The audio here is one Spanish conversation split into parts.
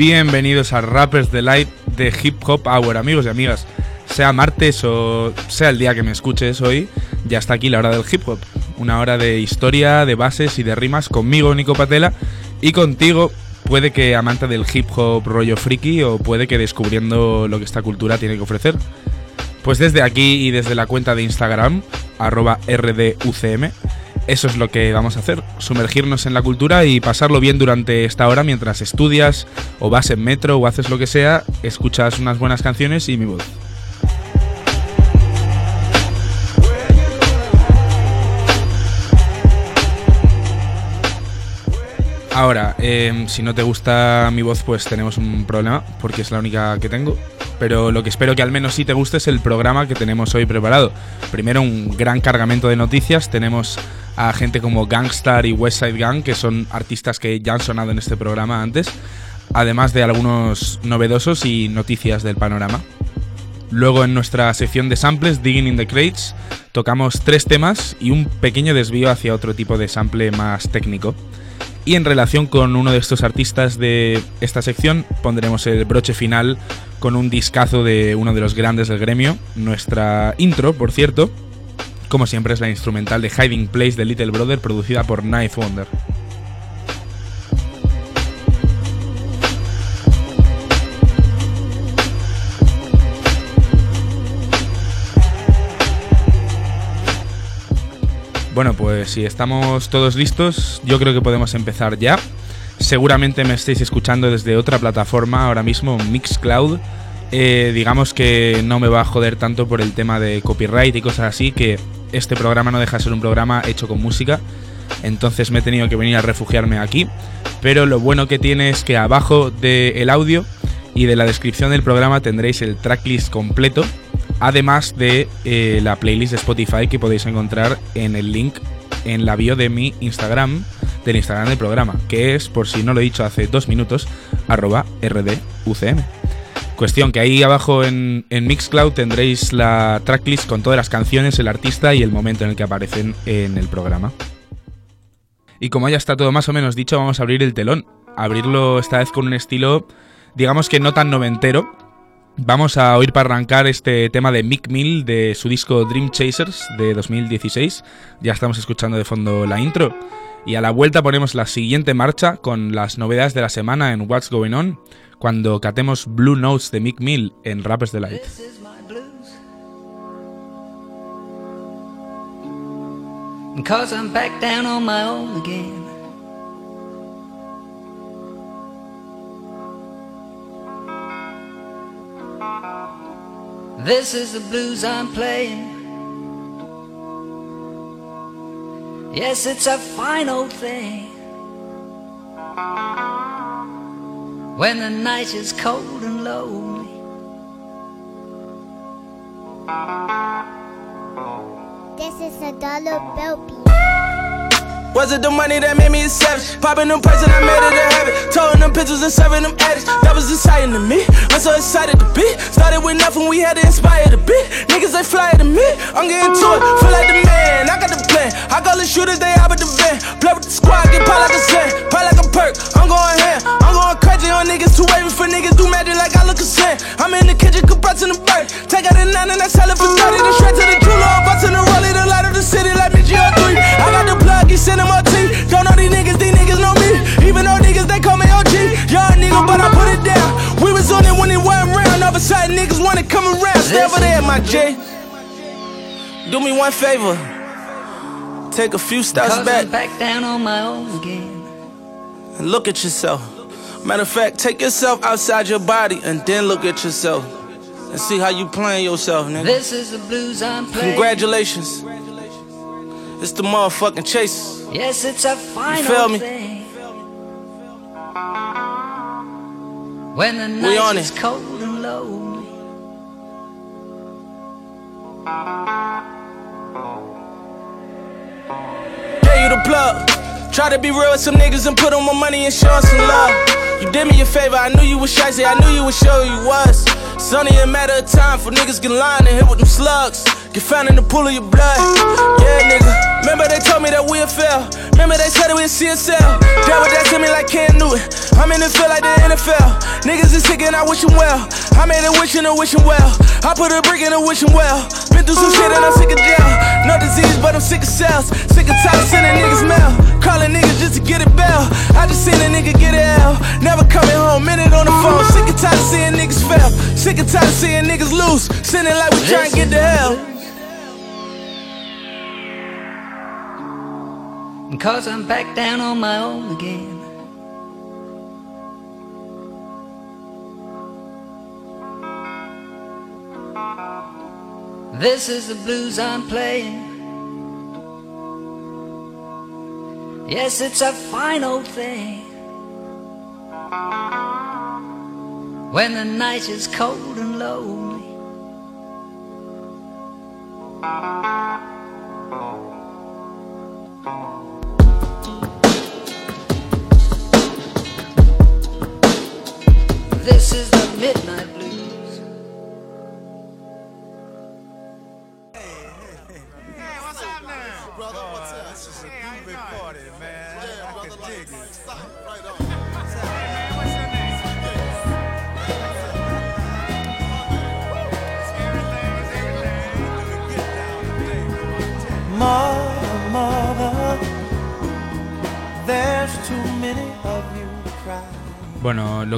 Bienvenidos a Rappers Delight de Hip Hop Hour, amigos y amigas. Sea martes o sea el día que me escuches hoy, ya está aquí la hora del hip hop. Una hora de historia, de bases y de rimas conmigo, Nico Patela, y contigo, puede que amante del hip hop rollo friki o puede que descubriendo lo que esta cultura tiene que ofrecer. Pues desde aquí y desde la cuenta de Instagram, arroba RDUCM, eso es lo que vamos a hacer, sumergirnos en la cultura y pasarlo bien durante esta hora mientras estudias o vas en metro o haces lo que sea, escuchas unas buenas canciones y mi voz. Ahora, em, si no te gusta mi voz, pues tenemos un problema, porque es la única que tengo. Pero lo que espero que al menos sí te guste es el programa que tenemos hoy preparado. Primero, un gran cargamento de noticias. Tenemos a gente como Gangstar y Westside Gang, que son artistas que ya han sonado en este programa antes, además de algunos novedosos y noticias del panorama. Luego en nuestra sección de samples, Digging in the Crates, tocamos tres temas y un pequeño desvío hacia otro tipo de sample más técnico. Y en relación con uno de estos artistas de esta sección, pondremos el broche final con un discazo de uno de los grandes del gremio, nuestra intro, por cierto, como siempre es la instrumental de Hiding Place de Little Brother producida por Ninth Wonder. Bueno, pues si estamos todos listos, yo creo que podemos empezar ya. Seguramente me estéis escuchando desde otra plataforma ahora mismo, Mixcloud. Eh, digamos que no me va a joder tanto por el tema de copyright y cosas así, que este programa no deja de ser un programa hecho con música. Entonces me he tenido que venir a refugiarme aquí. Pero lo bueno que tiene es que abajo del audio y de la descripción del programa tendréis el tracklist completo además de eh, la playlist de Spotify que podéis encontrar en el link en la bio de mi Instagram, del Instagram del programa, que es, por si no lo he dicho hace dos minutos, arroba RDUCM. Cuestión que ahí abajo en, en, Mixcloud tendréis la tracklist con todas las canciones, el artista y el momento en el que aparecen en el programa. Y como ya está todo más o menos dicho, vamos a abrir el telón. Abrirlo esta vez con un estilo, digamos que no tan noventero, Vamos a oír para arrancar este tema de Mick Mill de su disco Dream Chasers de 2016. Ya estamos escuchando de fondo la intro. Y a la vuelta ponemos la siguiente marcha con las novedades de la semana en What's Going On, cuando catemos Blue Notes de Mick Mill en Rappers Delight. This is the blues I'm playing. Yes, it's a fine old thing. When the night is cold and lonely. This is a dollar bill was it the money that made me a savage? Popping them and I made it a habit. Towing them pictures and serving them addicts. That was exciting to me. I'm so excited to be. Started with nothing, we had to inspire the beat. Niggas they fly to me. I'm getting to it, feel like the man. I got the plan. Stay over there, my J. Do me one favor. Take a few steps back. I'm back down on my own again. And look at yourself. Matter of fact, take yourself outside your body and then look at yourself. And see how you playing yourself, nigga. This is the blues I'm playing. Congratulations. It's the motherfucking chase. Yes, it's a final you feel me? thing. When the night we on is it. cold and lonely. Gave you the plug. Try to be real with some niggas and put on my money and show some love. You did me a favor, I knew you was shy, I knew you would show you was. It's only a matter of time for niggas get lined and hit with them slugs. Get found in the pool of your blood. Yeah, nigga. Remember they told me that we'll fail. Remember they said it with CSL. That what that to me like Cam Newton. I'm in the field like the NFL. Niggas is sick and I wish them well. I made a wish and a wishing well. I put a brick in a wishing well. Been through some shit and I'm sick of jail. No disease, but I'm sick of cells. Sick of of sending niggas mail. Calling niggas just to get a bell. I just seen a nigga get a L. Never coming home, minute on the phone. Sick of tired of seeing niggas fail. Sick of tired of seeing niggas lose. Sending like we trying to get to hell. Cause I'm back down on my own again. This is the blues I'm playing. Yes, it's a fine old thing. When the night is cold and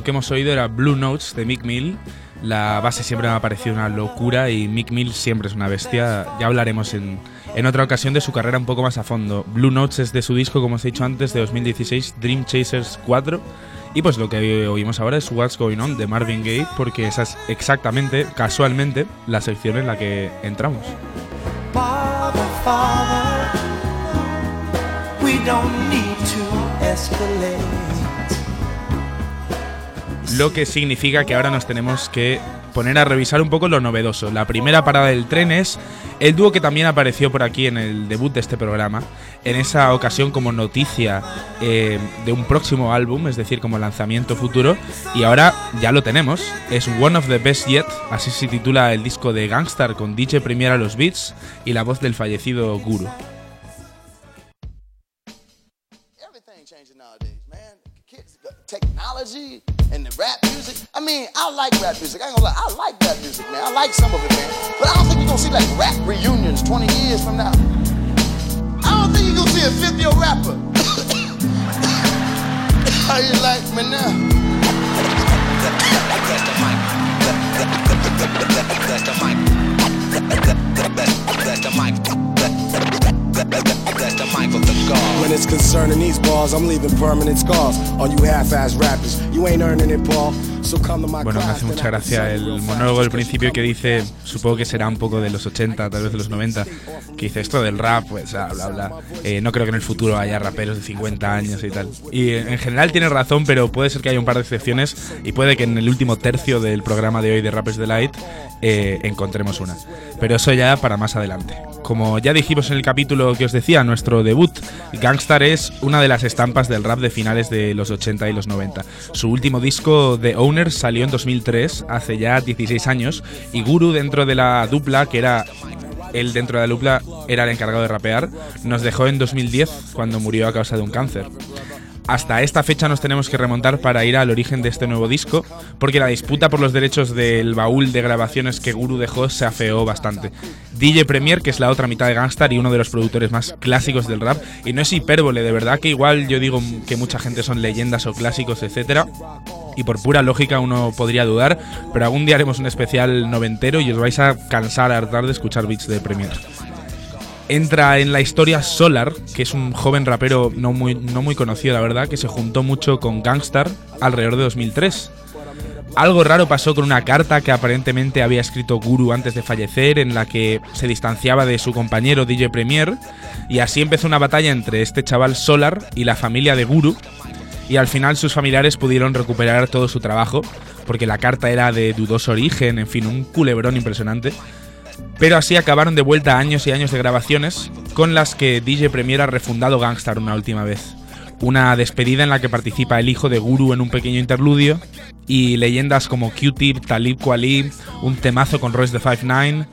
lo que hemos oído era Blue Notes de Mick Mill. La base siempre me ha parecido una locura y Mick Mill siempre es una bestia. Ya hablaremos en, en otra ocasión de su carrera un poco más a fondo. Blue Notes es de su disco, como os he dicho antes, de 2016, Dream Chasers 4. Y pues lo que oímos ahora es What's Going On de Marvin Gaye, porque esa es exactamente, casualmente, la sección en la que entramos. Father, Father, we don't need to escalate. Lo que significa que ahora nos tenemos que poner a revisar un poco lo novedoso. La primera parada del tren es el dúo que también apareció por aquí en el debut de este programa. En esa ocasión como noticia eh, de un próximo álbum, es decir, como lanzamiento futuro. Y ahora ya lo tenemos. Es One of the Best Yet, así se titula el disco de Gangstar con DJ Premier a los beats y la voz del fallecido Guru. And the rap music. I mean, I like rap music. I ain't gonna lie, I like rap music, man. I like some of it, man. But I don't think you're gonna see like rap reunions 20 years from now. I don't think you're gonna see a 50 year rapper. How you like me now? Concerning these balls, I'm leaving permanent scars on you half-ass rappers. You ain't earning it, Paul. Bueno, me hace mucha gracia el monólogo del principio que dice, supongo que será un poco de los 80, tal vez de los 90, que dice esto del rap, pues bla, bla, bla. Eh, no creo que en el futuro haya raperos de 50 años y tal. Y eh, en general tiene razón, pero puede ser que haya un par de excepciones y puede que en el último tercio del programa de hoy de Rappers Delight eh, encontremos una. Pero eso ya para más adelante. Como ya dijimos en el capítulo que os decía, nuestro debut, Gangstar es una de las estampas del rap de finales de los 80 y los 90. Su último disco, The Owner, salió en 2003, hace ya 16 años, y Guru dentro de la dupla, que era él dentro de la dupla era el encargado de rapear, nos dejó en 2010 cuando murió a causa de un cáncer. Hasta esta fecha nos tenemos que remontar para ir al origen de este nuevo disco, porque la disputa por los derechos del baúl de grabaciones que Guru dejó se afeó bastante. DJ Premier, que es la otra mitad de Gangstar y uno de los productores más clásicos del rap, y no es hipérbole, de verdad que igual yo digo que mucha gente son leyendas o clásicos, etcétera, y por pura lógica uno podría dudar, pero algún día haremos un especial noventero y os vais a cansar a hartar de escuchar beats de Premier entra en la historia Solar, que es un joven rapero no muy, no muy conocido, la verdad, que se juntó mucho con Gangstar alrededor de 2003. Algo raro pasó con una carta que aparentemente había escrito Guru antes de fallecer, en la que se distanciaba de su compañero DJ Premier, y así empezó una batalla entre este chaval Solar y la familia de Guru, y al final sus familiares pudieron recuperar todo su trabajo, porque la carta era de dudoso origen, en fin, un culebrón impresionante. Pero así acabaron de vuelta años y años de grabaciones con las que DJ Premier ha refundado Gangstar una última vez. Una despedida en la que participa el hijo de Guru en un pequeño interludio y leyendas como Q-Tip, Talib Kweli, un temazo con Royce the 5'9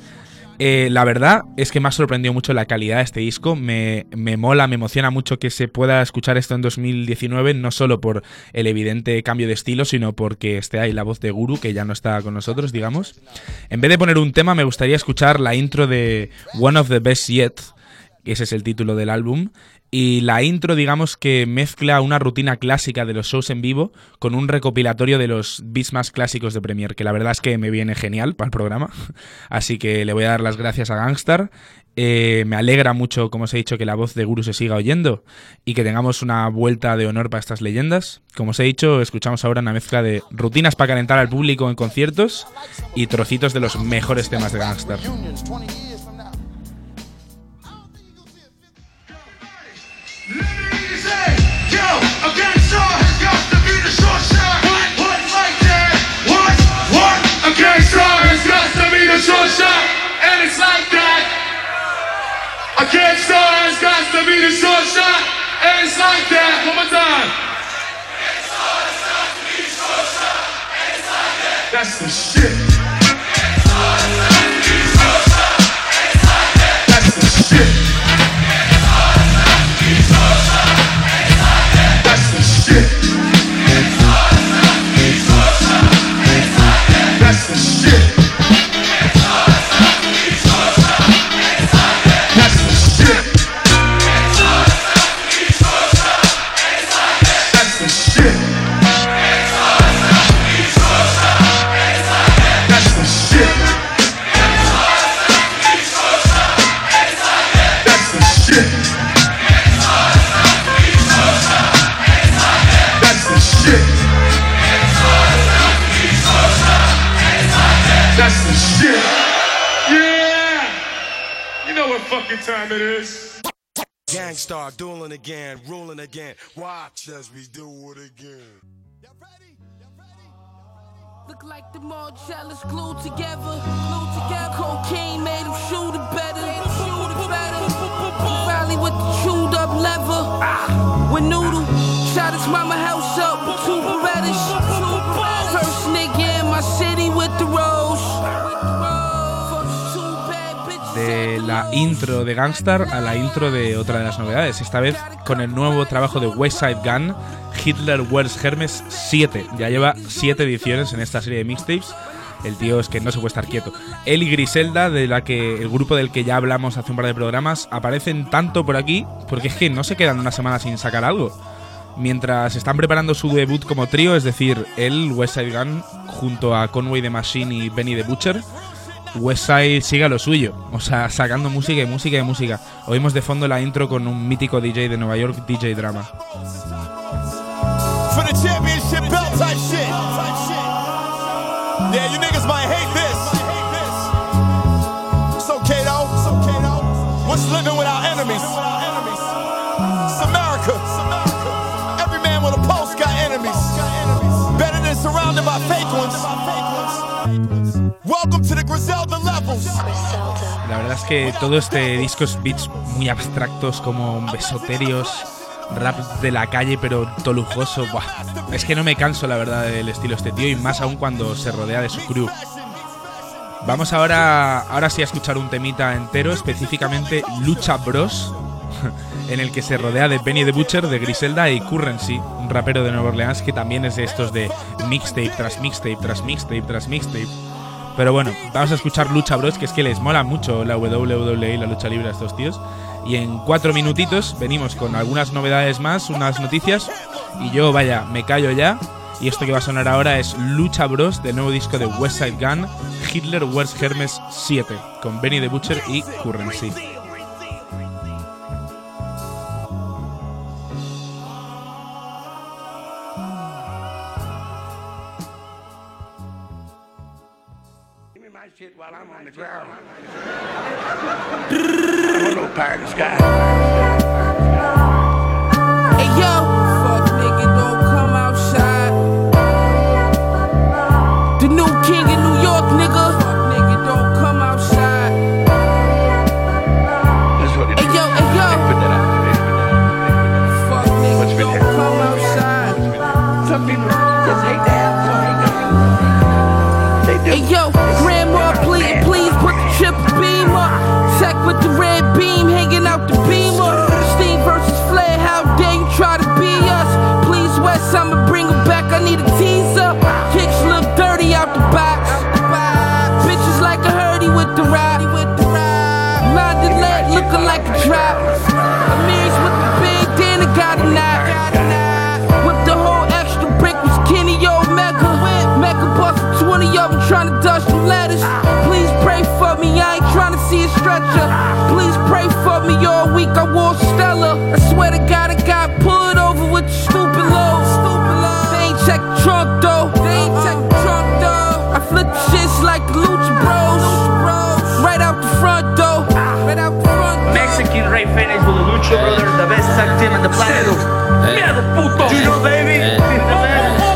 Eh, la verdad es que me ha sorprendido mucho la calidad de este disco. Me, me, mola, me emociona mucho que se pueda escuchar esto en 2019, no solo por el evidente cambio de estilo, sino porque esté ahí la voz de Guru, que ya no está con nosotros, digamos. En vez de poner un tema, me gustaría escuchar la intro de One of the Best Yet, ese es el título del álbum, y la intro, digamos que mezcla una rutina clásica de los shows en vivo con un recopilatorio de los beats más clásicos de Premiere, que la verdad es que me viene genial para el programa. Así que le voy a dar las gracias a Gangstar. Eh, me alegra mucho, como os he dicho, que la voz de Guru se siga oyendo y que tengamos una vuelta de honor para estas leyendas. Como os he dicho, escuchamos ahora una mezcla de rutinas para calentar al público en conciertos y trocitos de los mejores temas de Gangstar. Short shot, and it's like that. A can't star has got to be the short shot, and it's like that. One more time. It's got to be short shot, and it's like that. That's the shit. That's the shit. Yeah. You know what fucking time it is. Gangstar dueling again, ruling again. Watch as we do it again. Y'all ready? Look like them all jealous, glued together, glued together. Cocaine made them shoot it better, shoot it better. Valley with the chewed up leather. Ah, with noodle, shot his mama house up with two Berettas. De la intro de Gangstar a la intro de otra de las novedades, esta vez con el nuevo trabajo de West Side Gun, Hitler Wears Hermes 7. Ya lleva 7 ediciones en esta serie de mixtapes. El tío es que no se puede estar quieto. Él y Griselda, de la que el grupo del que ya hablamos hace un par de programas, aparecen tanto por aquí porque es que no se quedan una semana sin sacar algo. Mientras están preparando su debut como trío, es decir, él, West Side Gun, junto a Conway the Machine y Benny the Butcher, Westside sigue a lo suyo, o sea, sacando música y música y música. Oímos de fondo la intro con un mítico DJ de Nueva York, DJ Drama. For the championship belt type shit. Yeah, you niggas might hate this. It's okay though. It's okay though. What's living without enemies? It's America. Every man with a pulse got enemies. Better than surrounded by fake ones. La verdad es que todo este disco es beats muy abstractos, como besoterios, rap de la calle, pero todo lujoso. Buah. Es que no me canso, la verdad, del estilo este tío, y más aún cuando se rodea de su crew. Vamos ahora, ahora sí a escuchar un temita entero, específicamente Lucha Bros, en el que se rodea de Benny the Butcher, de Griselda y Currency, un rapero de Nueva Orleans que también es de estos de mixtape tras mixtape tras mixtape tras mixtape. Pero bueno, vamos a escuchar Lucha Bros, que es que les mola mucho la WWE y la lucha libre a estos tíos. Y en cuatro minutitos venimos con algunas novedades más, unas noticias. Y yo, vaya, me callo ya. Y esto que va a sonar ahora es Lucha Bros del nuevo disco de West Side Gun, Hitler Wears Hermes 7, con Benny the Butcher y Currency. The ground. I'm the sky. With the Lucha Brothers, the best tag team in the planet. Puto! You know, baby? The best.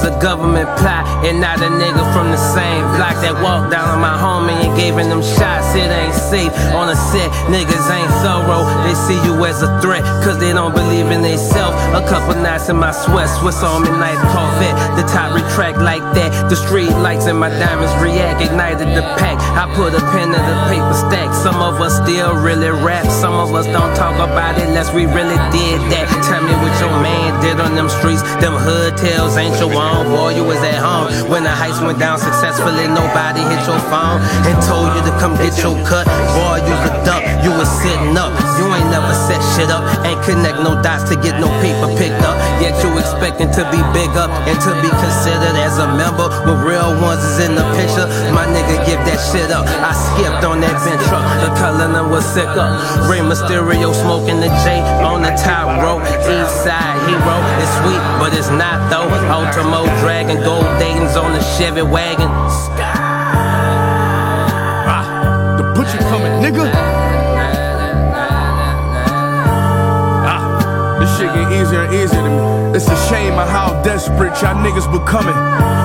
Was a government plot and not a nigga from the same block that walked down on my homie and gave him them shots. It ain't safe on a set, niggas ain't thorough. They see you as a threat, cause they don't believe in themselves. A couple nights in my sweat, Swiss on me, nice Corvette. The top retract like that. The street lights and my diamonds react, ignited the pack. I put a pen in the paper stack. Some of us still really rap, some of us don't talk about it unless we really did that. Tell me what your man did on them streets. Them hood tales ain't your boy. You was at home when the heist went down successfully. Nobody hit your phone and told you to come get your cut. Boy, you the duck, you was sitting up. You ain't never set shit up, ain't connect no dots to get no paper picked up. Yet you expecting to be big up and to be considered as a member. When real ones is in the picture, my nigga give that shit up. I skipped on that bench truck, the color was sick up. Ray Mysterio smoking the J on the top row. East side hero, it's sweet, but it's not though. Ultimo Dragon, gold Dayton's on the Chevy wagon. Ah, the butcher coming, nigga. Ah, this shit get easier and easier to me. It's a shame of how desperate y'all niggas becoming.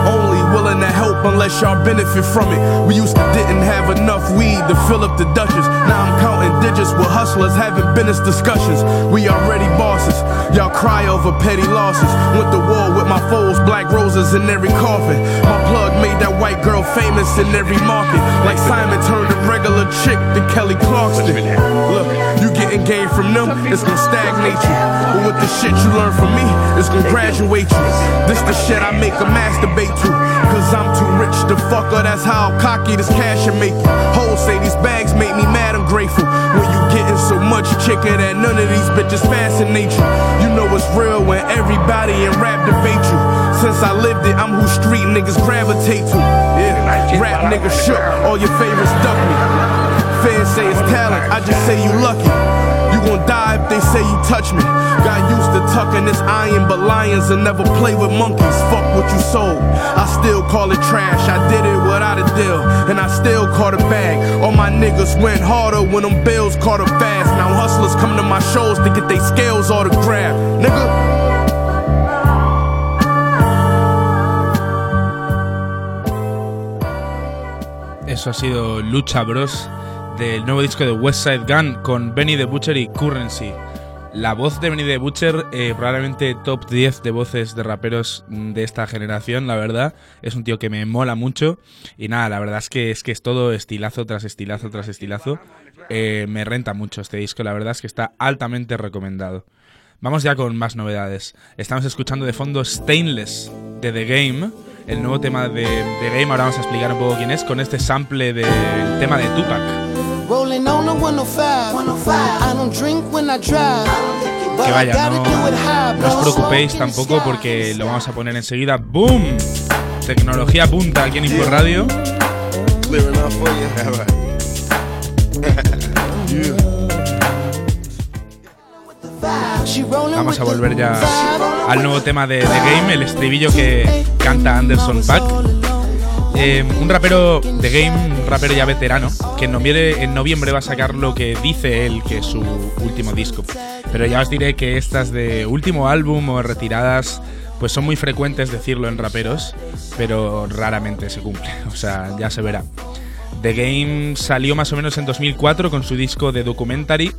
Only willing to help unless y'all benefit from it. We used to didn't have enough weed to fill up the Dutchess. Now I'm counting digits with hustlers having business discussions. We already bosses. Y'all cry over petty losses. Went to war with my foes, black roses in every coffin. My plug made that white girl famous in every market. Like Simon turned a regular chick to Kelly Clarkson. Look, you getting game from them, it's gonna stagnate you. But with the shit you learn from me, it's gonna graduate you. This the shit I make a masturbate to. Cause I'm too rich to fuck her, that's how cocky this cash should make you. Hoes say these bags make me mad, I'm grateful. When you getting so much chicken that none of these bitches fascinate you. You know it's real when everybody in rap debate you. Since I lived it, I'm who street niggas gravitate to. Yeah, rap niggas shook, all your favorites duck me. Fans say it's talent, I just say you lucky. You gon' die if they say you touch me. Got used to tucking this iron, but lions will never play with monkeys. Fuck what you sold. I still call it trash. I did it without a deal, and I still caught a bag. All my niggas went harder when them bills caught up fast. Now hustlers come to my shows to get they scales autographed. Nigga. Eso ha sido Lucha Bros del nuevo disco de West Side Gun con Benny the Butcher y Currency. La voz de Benny the Butcher, eh, probablemente top 10 de voces de raperos de esta generación, la verdad. Es un tío que me mola mucho. Y nada, la verdad es que es que es todo estilazo tras estilazo tras estilazo. Eh, me renta mucho este disco, la verdad es que está altamente recomendado. Vamos ya con más novedades. Estamos escuchando de fondo Stainless de The Game, el nuevo tema de The Game. Ahora vamos a explicar un poco quién es con este sample del tema de Tupac. Rolling on the 105. I don't drink when I drive. Que vaya, no, no os preocupéis tampoco porque lo vamos a poner enseguida. ¡Boom! Tecnología punta aquí en Info Radio. Vamos a volver ya al nuevo tema de The Game, el estribillo que canta Anderson Paak. Eh, un rapero de Game, un rapero ya veterano, que en noviembre, en noviembre va a sacar lo que dice él que es su último disco. Pero ya os diré que estas de último álbum o retiradas, pues son muy frecuentes decirlo en raperos, pero raramente se cumple. O sea, ya se verá. The Game salió más o menos en 2004 con su disco de Documentary,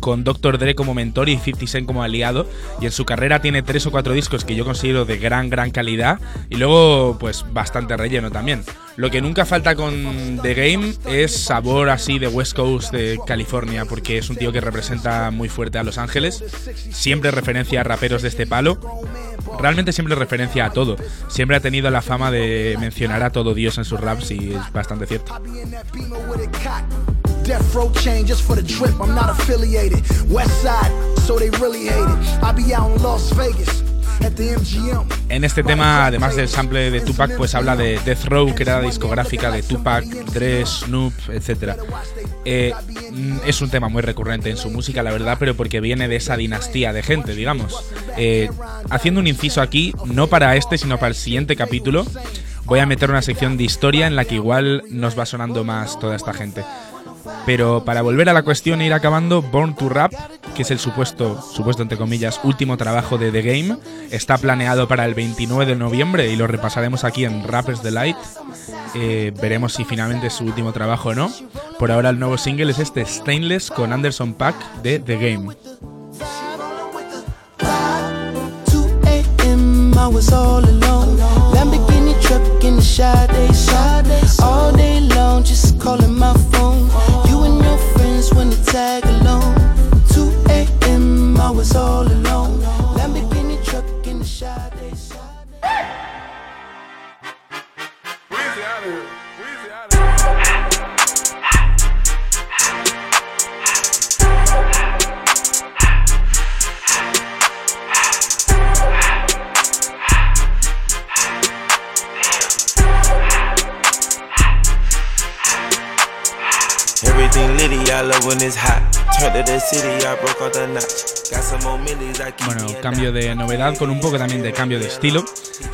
con Dr. Dre como mentor y 50 Cent como aliado. Y en su carrera tiene tres o cuatro discos que yo considero de gran, gran calidad. Y luego, pues bastante relleno también. Lo que nunca falta con The Game es sabor así de West Coast de California, porque es un tío que representa muy fuerte a Los Ángeles. Siempre referencia a raperos de este palo. realmente siempre referencia a todo. Siempre ha tenido la fama de mencionar a todo Dios en sus raps y es bastante cierto. En este tema, además del sample de Tupac, pues habla de Death Row, que era la discográfica de Tupac, Dre, Snoop, etc. Eh, mm, es un tema muy recurrente en su música, la verdad, pero porque viene de esa dinastía de gente, digamos. Eh, haciendo un inciso aquí, no para este, sino para el siguiente capítulo, voy a meter una sección de historia en la que igual nos va sonando más toda esta gente. Pero para volver a la cuestión e ir acabando, Born to Rap, que es el supuesto, supuesto entre comillas, último trabajo de The Game, está planeado para el 29 de noviembre y lo repasaremos aquí en Rappers Delight. Eh, veremos si finalmente es su último trabajo o no. Por ahora el nuevo single es este Stainless con Anderson Pack de The Game. 2 a.m. I was all day long. Friends when to tag along. 2 a.m. I was all alone. Bueno, cambio de novedad con un poco también de cambio de estilo.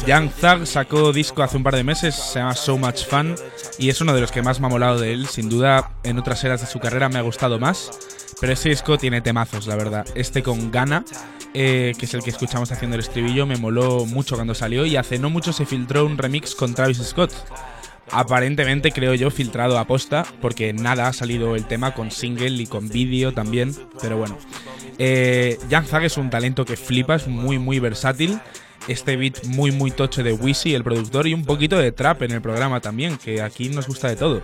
Young Thug sacó disco hace un par de meses, se llama So Much Fun y es uno de los que más me ha molado de él. Sin duda, en otras eras de su carrera me ha gustado más, pero este disco tiene temazos, la verdad. Este con Gana, eh, que es el que escuchamos haciendo el estribillo, me moló mucho cuando salió y hace no mucho se filtró un remix con Travis Scott. Aparentemente creo yo filtrado a posta, porque nada ha salido el tema con single y con vídeo también, pero bueno. Eh, Young Thug es un talento que flipa, es muy muy versátil. Este beat muy muy tocho de Wizzy, el productor, y un poquito de trap en el programa también, que aquí nos gusta de todo.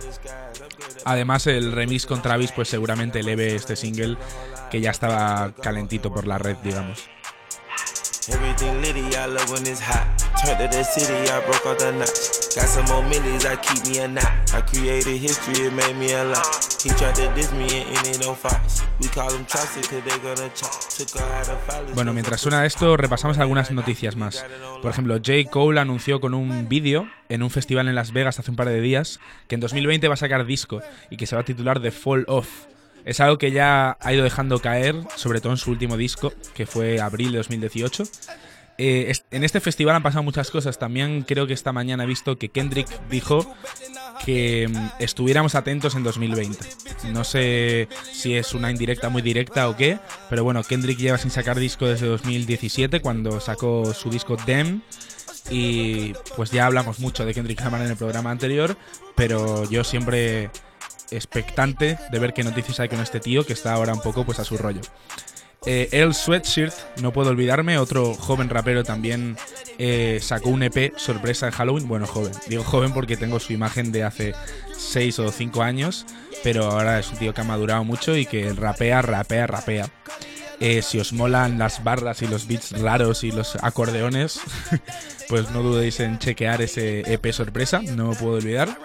Además el remix con Travis pues seguramente eleve este single que ya estaba calentito por la red, digamos. Everything love when it's hot. Turn to the city, I broke. Got some more millies, I keep me a knot. I created history, it made me a lot. He tried to diss me and ended on Fox. We call them Chaucer, cause they gonna chop. Took her out of Follies. Bueno, mientras suena esto, repasamos algunas noticias más. Por ejemplo, J. Cole anunció con un vídeo en un festival en Las Vegas hace un par de días que en 2020 va a sacar disco y que se va a titular The Fall Off. Es algo que ya ha ido dejando caer, sobre todo en su último disco, que fue abril de 2018. Eh, en este festival han pasado muchas cosas. También creo que esta mañana he visto que Kendrick dijo que mm, estuviéramos atentos en 2020. No sé si es una indirecta muy directa o qué, pero bueno, Kendrick lleva sin sacar disco desde 2017, cuando sacó su disco Dem. Y pues ya hablamos mucho de Kendrick Lamar en el programa anterior, pero yo siempre expectante de ver qué noticias hay con este tío que está ahora un poco pues a su rollo. Eh, Earl Sweatshirt, no puedo olvidarme, otro joven rapero también eh, sacó un EP sorpresa en Halloween. Bueno, joven, digo joven porque tengo su imagen de hace 6 o 5 años, pero ahora es un tío que ha madurado mucho y que rapea, rapea, rapea. Eh, si os molan las barras y los beats raros y los acordeones, pues no dudéis en chequear ese EP sorpresa, no me puedo olvidar.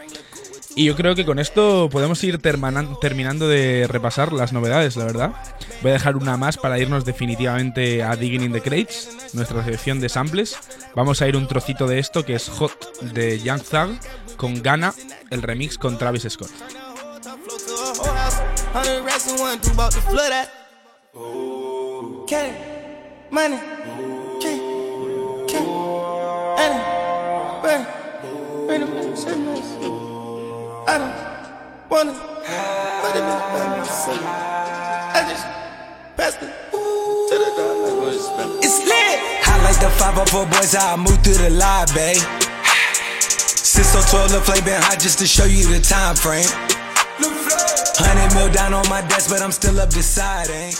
Y yo creo que con esto podemos ir terminando de repasar las novedades, la verdad. Voy a dejar una más para irnos definitivamente a Digging in the Crates, nuestra sección de samples. Vamos a ir un trocito de esto que es Hot de Young Thug con Ghana, el remix con Travis Scott. I don't wanna put it in my city. I just passed it. It's lit. I like the 504 boys, how I move through the live, babe. Since so 12, the flame been hot just to show you the time frame. Hundred mil down on my desk, but I'm still up deciding.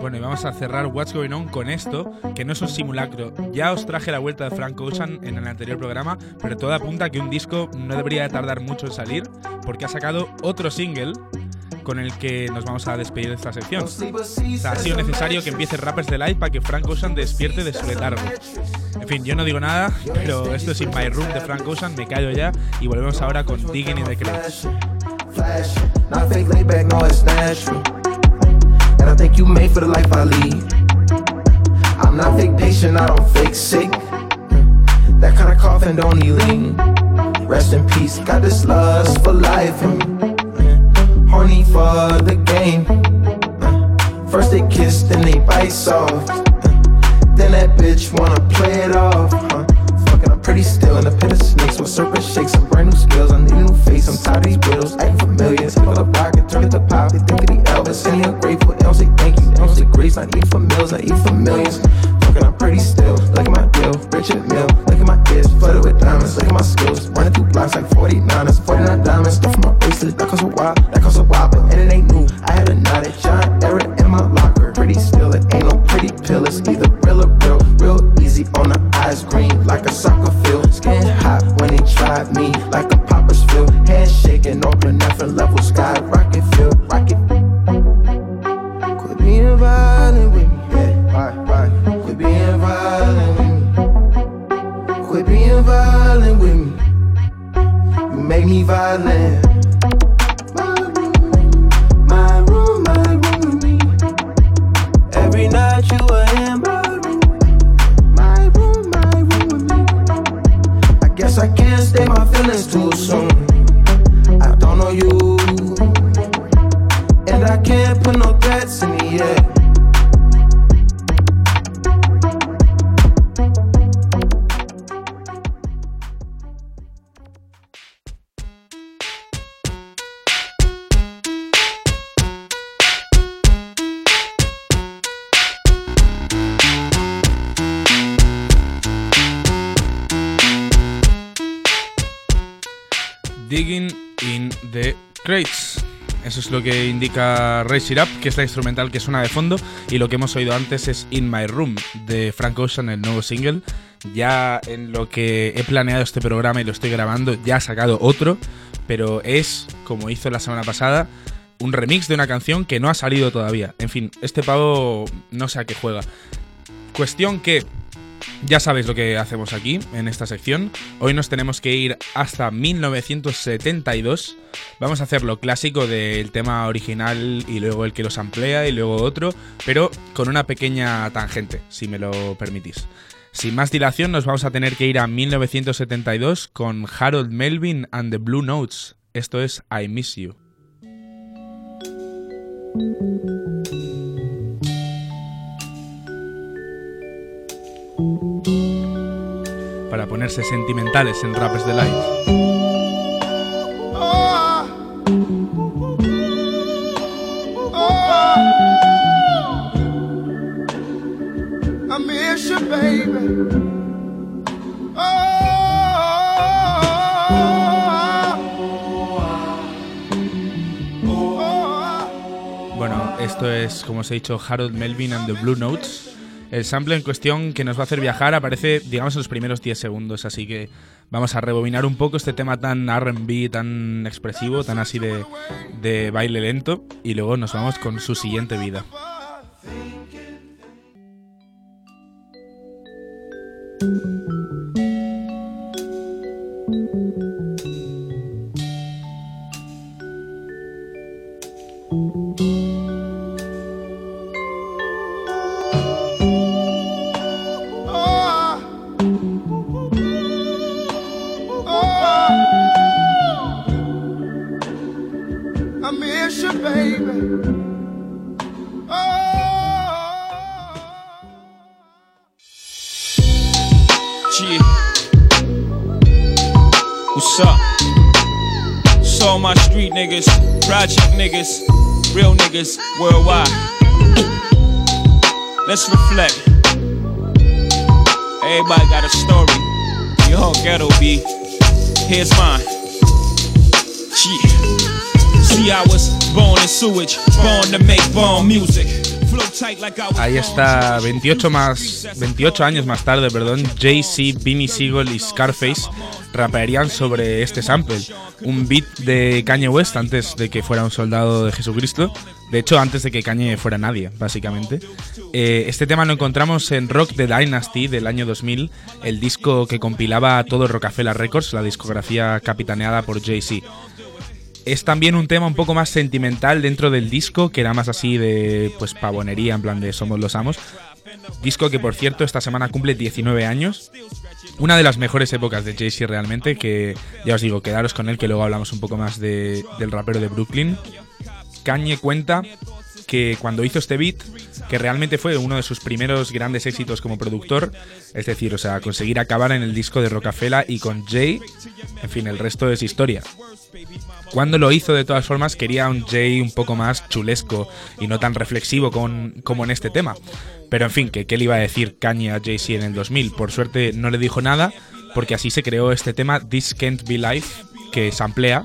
Bueno, y vamos a cerrar What's Going On con esto, que no es un simulacro. Ya os traje la vuelta de Frank Ocean en el anterior programa, pero todo apunta a que un disco no debería de tardar mucho en salir, porque ha sacado otro single con el que nos vamos a despedir de esta sección. O sea, ha sido necesario que empiece Rappers Delight para que Frank Ocean despierte de su letargo. En fin, yo no digo nada, pero esto es In My Room de Frank Ocean, me callo ya y volvemos ahora con Digging in the Crates. And I think you made for the life I lead. I'm not fake patient, I don't fake sick. Hmm. That kind of and don't lean. Rest in peace, got this lust for life in. Horny for the game. First they kiss, then they bite soft. Then that bitch wanna play it off. Huh? Pretty still in the pit of snakes with serpent shakes and brand new skills. I need a new face, I'm tired of these riddles. Acting familiar, take all the pocket, turn it to pop. They think of the Elvis, and he ungrateful. They don't say thank you, they don't say grace. Not eat for meals, I eat for millions. Fucking, I'm pretty still. Look at my deal, Richard Mill. Look at my ears, flooded with diamonds. Look at my skills, running through blocks like 49ers, 49 diamonds. Stuff in my bracelet, that costs a while, that costs a while, but and it ain't new. I had a knot at John Everett in my locker. Pretty still, it ain't no pretty pill. It's either real or real, real easy on the eyes, green like a soccer me, like a lo que indica Raise It Up, que es la instrumental que suena de fondo. Y lo que hemos oído antes es In My Room de Frank Ocean, el nuevo single. Ya en lo que he planeado este programa y lo estoy grabando, ya ha sacado otro. Pero es, como hizo la semana pasada, un remix de una canción que no ha salido todavía. En fin, este pavo no sé a qué juega. Cuestión que ya sabéis lo que hacemos aquí, en esta sección. Hoy nos tenemos que ir hasta 1972. Vamos a hacer lo clásico del tema original y luego el que los amplía y luego otro, pero con una pequeña tangente, si me lo permitís. Sin más dilación, nos vamos a tener que ir a 1972 con Harold Melvin and the Blue Notes. Esto es I Miss You. Para ponerse sentimentales en Rappers you, baby. Bueno, esto es, como os he dicho, Harold Melvin and the Blue Notes. El sample en cuestión que nos va a hacer viajar aparece, digamos, en los primeros 10 segundos, así que vamos a rebobinar un poco este tema tan RB, tan expresivo, tan así de, de baile lento, y luego nos vamos con su siguiente vida. I My street niggas, project niggas, real niggas worldwide. Let's reflect. Everybody got a story. Your whole ghetto be. Here's mine. Yeah. See, I was born in sewage, born to make bomb music. Ahí está, 28, más, 28 años más tarde, perdón, Jay-Z, Beanie Siegel y Scarface rapearían sobre este sample, un beat de Kanye West antes de que fuera un soldado de Jesucristo, de hecho antes de que Kanye fuera nadie, básicamente. Eh, este tema lo encontramos en Rock the Dynasty del año 2000, el disco que compilaba todo Rockefeller Records, la discografía capitaneada por Jay-Z es también un tema un poco más sentimental dentro del disco, que era más así de pues pavonería, en plan de somos los amos. Disco que por cierto esta semana cumple 19 años. Una de las mejores épocas de Jay-Z realmente, que ya os digo, quedaros con él, que luego hablamos un poco más de, del rapero de Brooklyn. Kanye cuenta que cuando hizo este beat, que realmente fue uno de sus primeros grandes éxitos como productor, es decir, o sea, conseguir acabar en el disco de Rocafela y con Jay, en fin, el resto es historia. Cuando lo hizo, de todas formas, quería un Jay un poco más chulesco y no tan reflexivo como en este tema. Pero en fin, que qué le iba a decir Kanye a Jay-Z en el 2000. Por suerte no le dijo nada, porque así se creó este tema This Can't Be Life, que samplea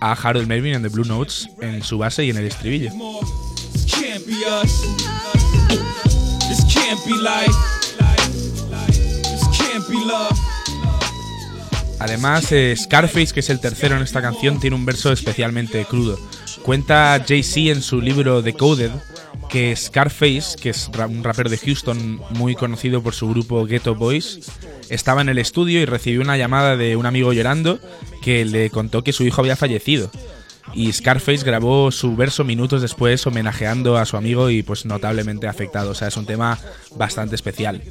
a Harold Melvin en The Blue Notes en su base y en el estribillo. Además, eh, Scarface, que es el tercero en esta canción, tiene un verso especialmente crudo. Cuenta Jay-Z en su libro Decoded que Scarface, que es un rapero de Houston muy conocido por su grupo Ghetto Boys, estaba en el estudio y recibió una llamada de un amigo llorando que le contó que su hijo había fallecido y Scarface grabó su verso minutos después homenajeando a su amigo y pues notablemente afectado. O sea, es un tema bastante especial.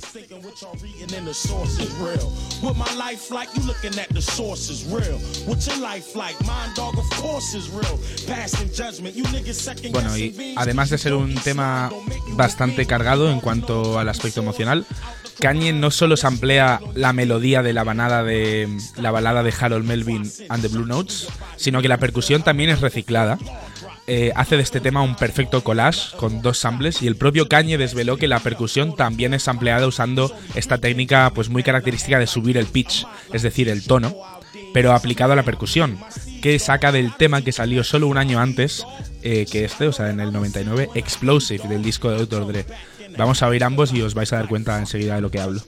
Bueno, y además de ser un tema bastante cargado en cuanto al aspecto emocional, Kanye no solo samplea la melodía de la balada de la balada de Harold Melvin and the Blue Notes, sino que la percusión también es reciclada. Eh, hace de este tema un perfecto collage con dos samples y el propio Kanye desveló que la percusión también es ampliada usando esta técnica pues muy característica de subir el pitch, es decir, el tono, pero aplicado a la percusión, que saca del tema que salió solo un año antes eh, que este, o sea, en el 99, Explosive del disco de Dr. Dre. Vamos a oír ambos y os vais a dar cuenta enseguida de lo que hablo.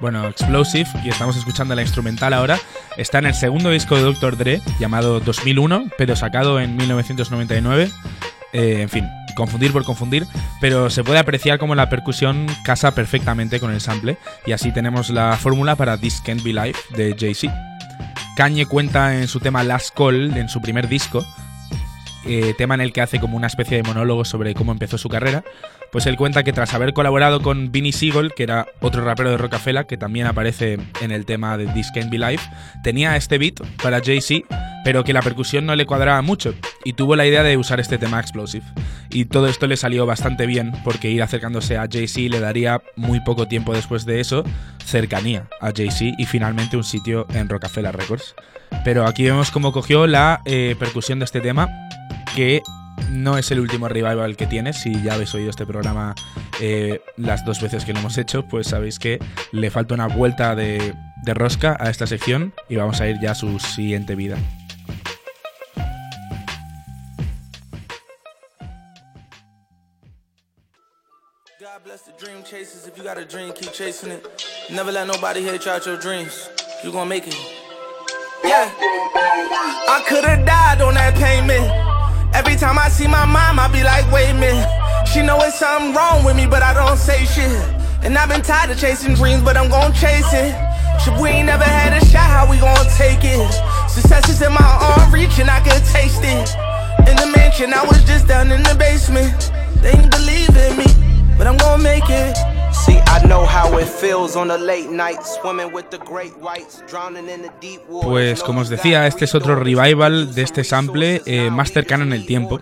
Bueno, Explosive, y estamos escuchando la instrumental ahora, está en el segundo disco de Dr. Dre, llamado 2001, pero sacado en 1999. Eh, en fin, confundir por confundir, pero se puede apreciar como la percusión casa perfectamente con el sample, y así tenemos la fórmula para This Can't Be Life de Jay-Z. Kanye cuenta en su tema Last Call, en su primer disco, eh, tema en el que hace como una especie de monólogo sobre cómo empezó su carrera, pues él cuenta que tras haber colaborado con Vinnie Siegel, que era otro rapero de Rocafela, que también aparece en el tema de This Can't Be Life, tenía este beat para Jay-Z, pero que la percusión no le cuadraba mucho, y tuvo la idea de usar este tema Explosive. Y todo esto le salió bastante bien, porque ir acercándose a Jay-Z le daría muy poco tiempo después de eso cercanía a Jay-Z y finalmente un sitio en Rocafela Records. Pero aquí vemos cómo cogió la eh, percusión de este tema, que no es el último revival que tiene. Si ya habéis oído este programa eh, las dos veces que lo hemos hecho, pues sabéis que le falta una vuelta de, de rosca a esta sección y vamos a ir ya a su siguiente vida. I could've died on that payment. Every time I see my mom, I be like, wait a minute. She know it's something wrong with me, but I don't say shit. And I've been tired of chasing dreams, but I'm gon' chase it. Shit, we ain't never had a shot, how we gon' take it? Success is in my arm reach, and I could taste it. In the mansion, I was just down in the basement. They ain't believe in me, but I'm gon' make it. Pues como os decía, este es otro revival de este sample eh, más cercano en el tiempo.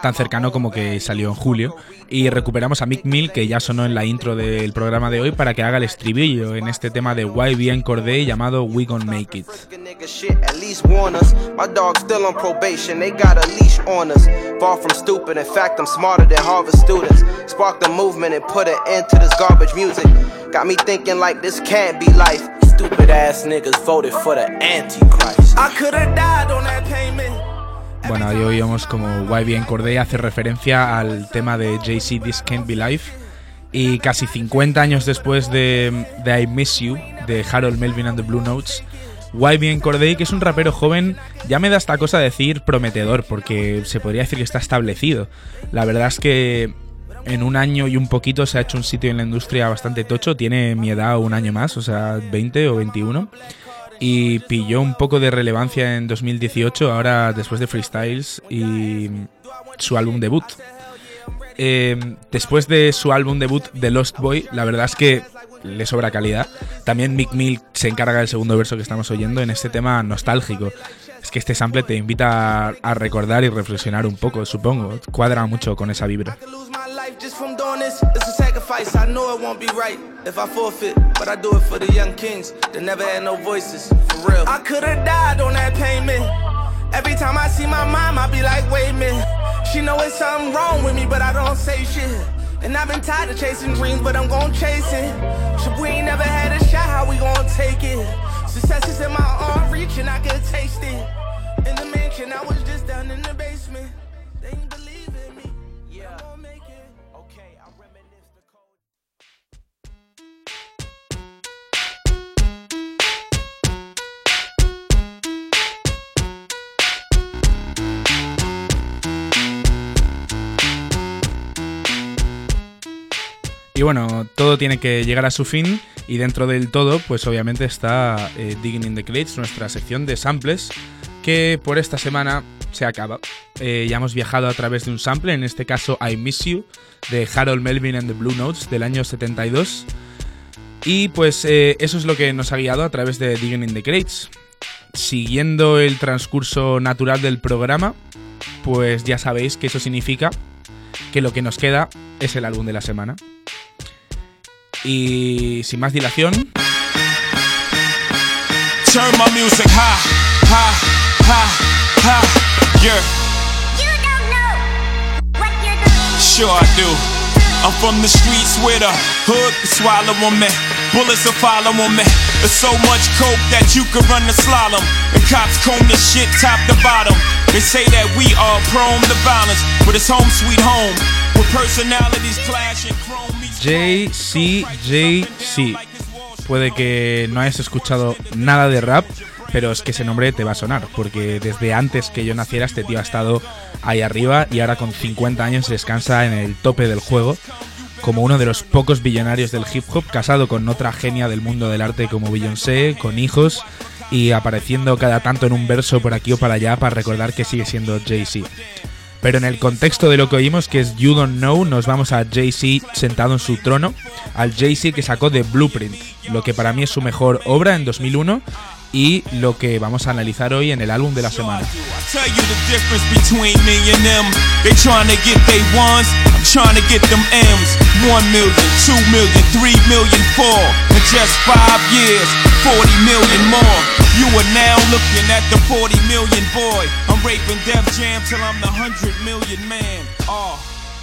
Tan cercano como que salió en julio. Y recuperamos a Mick Mill, que ya sonó en la intro del programa de hoy, para que haga el estribillo en este tema de YBN Corday llamado We Gon' Make It. nigga shit, at least warn us. My dog's still on probation, they got a leash on us. Far from stupid, in fact, I'm smarter than Harvard students. Spark the movement and put an end to this garbage music. Got me thinking like this can't be life. Stupid ass niggas voted for the Antichrist. I could've died on that payment. Bueno, ahí oíamos como YBN Corday hace referencia al tema de Jay-Z This Can't Be Life. Y casi 50 años después de, de I Miss You, de Harold Melvin and the Blue Notes, YBN Corday, que es un rapero joven, ya me da esta cosa decir prometedor, porque se podría decir que está establecido. La verdad es que en un año y un poquito se ha hecho un sitio en la industria bastante tocho, tiene mi edad un año más, o sea, 20 o 21 y pilló un poco de relevancia en 2018, ahora después de Freestyles y su álbum debut. Eh, después de su álbum debut The Lost Boy, la verdad es que le sobra calidad. También Mick Mill se encarga del segundo verso que estamos oyendo en este tema nostálgico. Es que este sample te invita a, recordar y reflexionar un poco, supongo. Cuadra mucho con esa vibra. Every time I see my mom, I be like, wait a. She know it's something wrong with me, but I don't say shit. And I've been tired of chasing dreams, but I'm gon' chase it. So we never had a shot, how we gon' take it? Success is in my arm reach, and I can taste it. In the mansion, I was just down in the basement. They ain't believe in me. Yeah. I'm gon' make it. Okay, I reminisce the code. Y bueno, todo tiene que llegar a su fin y dentro del todo, pues obviamente está eh, Digging in the Crates, nuestra sección de samples, que por esta semana se acaba. Eh, ya hemos viajado a través de un sample, en este caso I Miss You, de Harold Melvin and the Blue Notes del año 72. Y pues eh, eso es lo que nos ha guiado a través de Digging in the Crates. Siguiendo el transcurso natural del programa, pues ya sabéis que eso significa que lo que nos queda es el álbum de la semana. Y sin más dilación, Turn my music high, high, high, high. Yeah. Sure I do. I'm from the streets where the hood can swallow on me. Bullets will follow on me. There's so much coke that you could run the slalom. And cops comb this shit top to bottom. They say that we are prone to violence, but it's home sweet home. With personalities clashing, chrome meets JCJC. Puede que no hayas escuchado nada de rap, pero es que ese nombre te va a sonar, porque desde antes que yo naciera este tío ha estado ahí arriba y ahora con 50 años descansa en el tope del juego, como uno de los pocos billonarios del hip hop, casado con otra genia del mundo del arte como Beyoncé, con hijos y apareciendo cada tanto en un verso por aquí o para allá para recordar que sigue siendo Jay-Z. Pero en el contexto de lo que oímos, que es You Don't Know, nos vamos a Jay-Z sentado en su trono, al Jay-Z que sacó de Blueprint, lo que para mí es su mejor obra en 2001 y lo que vamos a analizar hoy en el álbum de la semana. Tell you the difference between me and them. They trying to get they ones, I'm trying to get them M's. One million, two million, three million, four. In just five years, 40 million more. You are now looking at the 40 million boy. I'm raping Def Jam till I'm the 100 million man. Oh.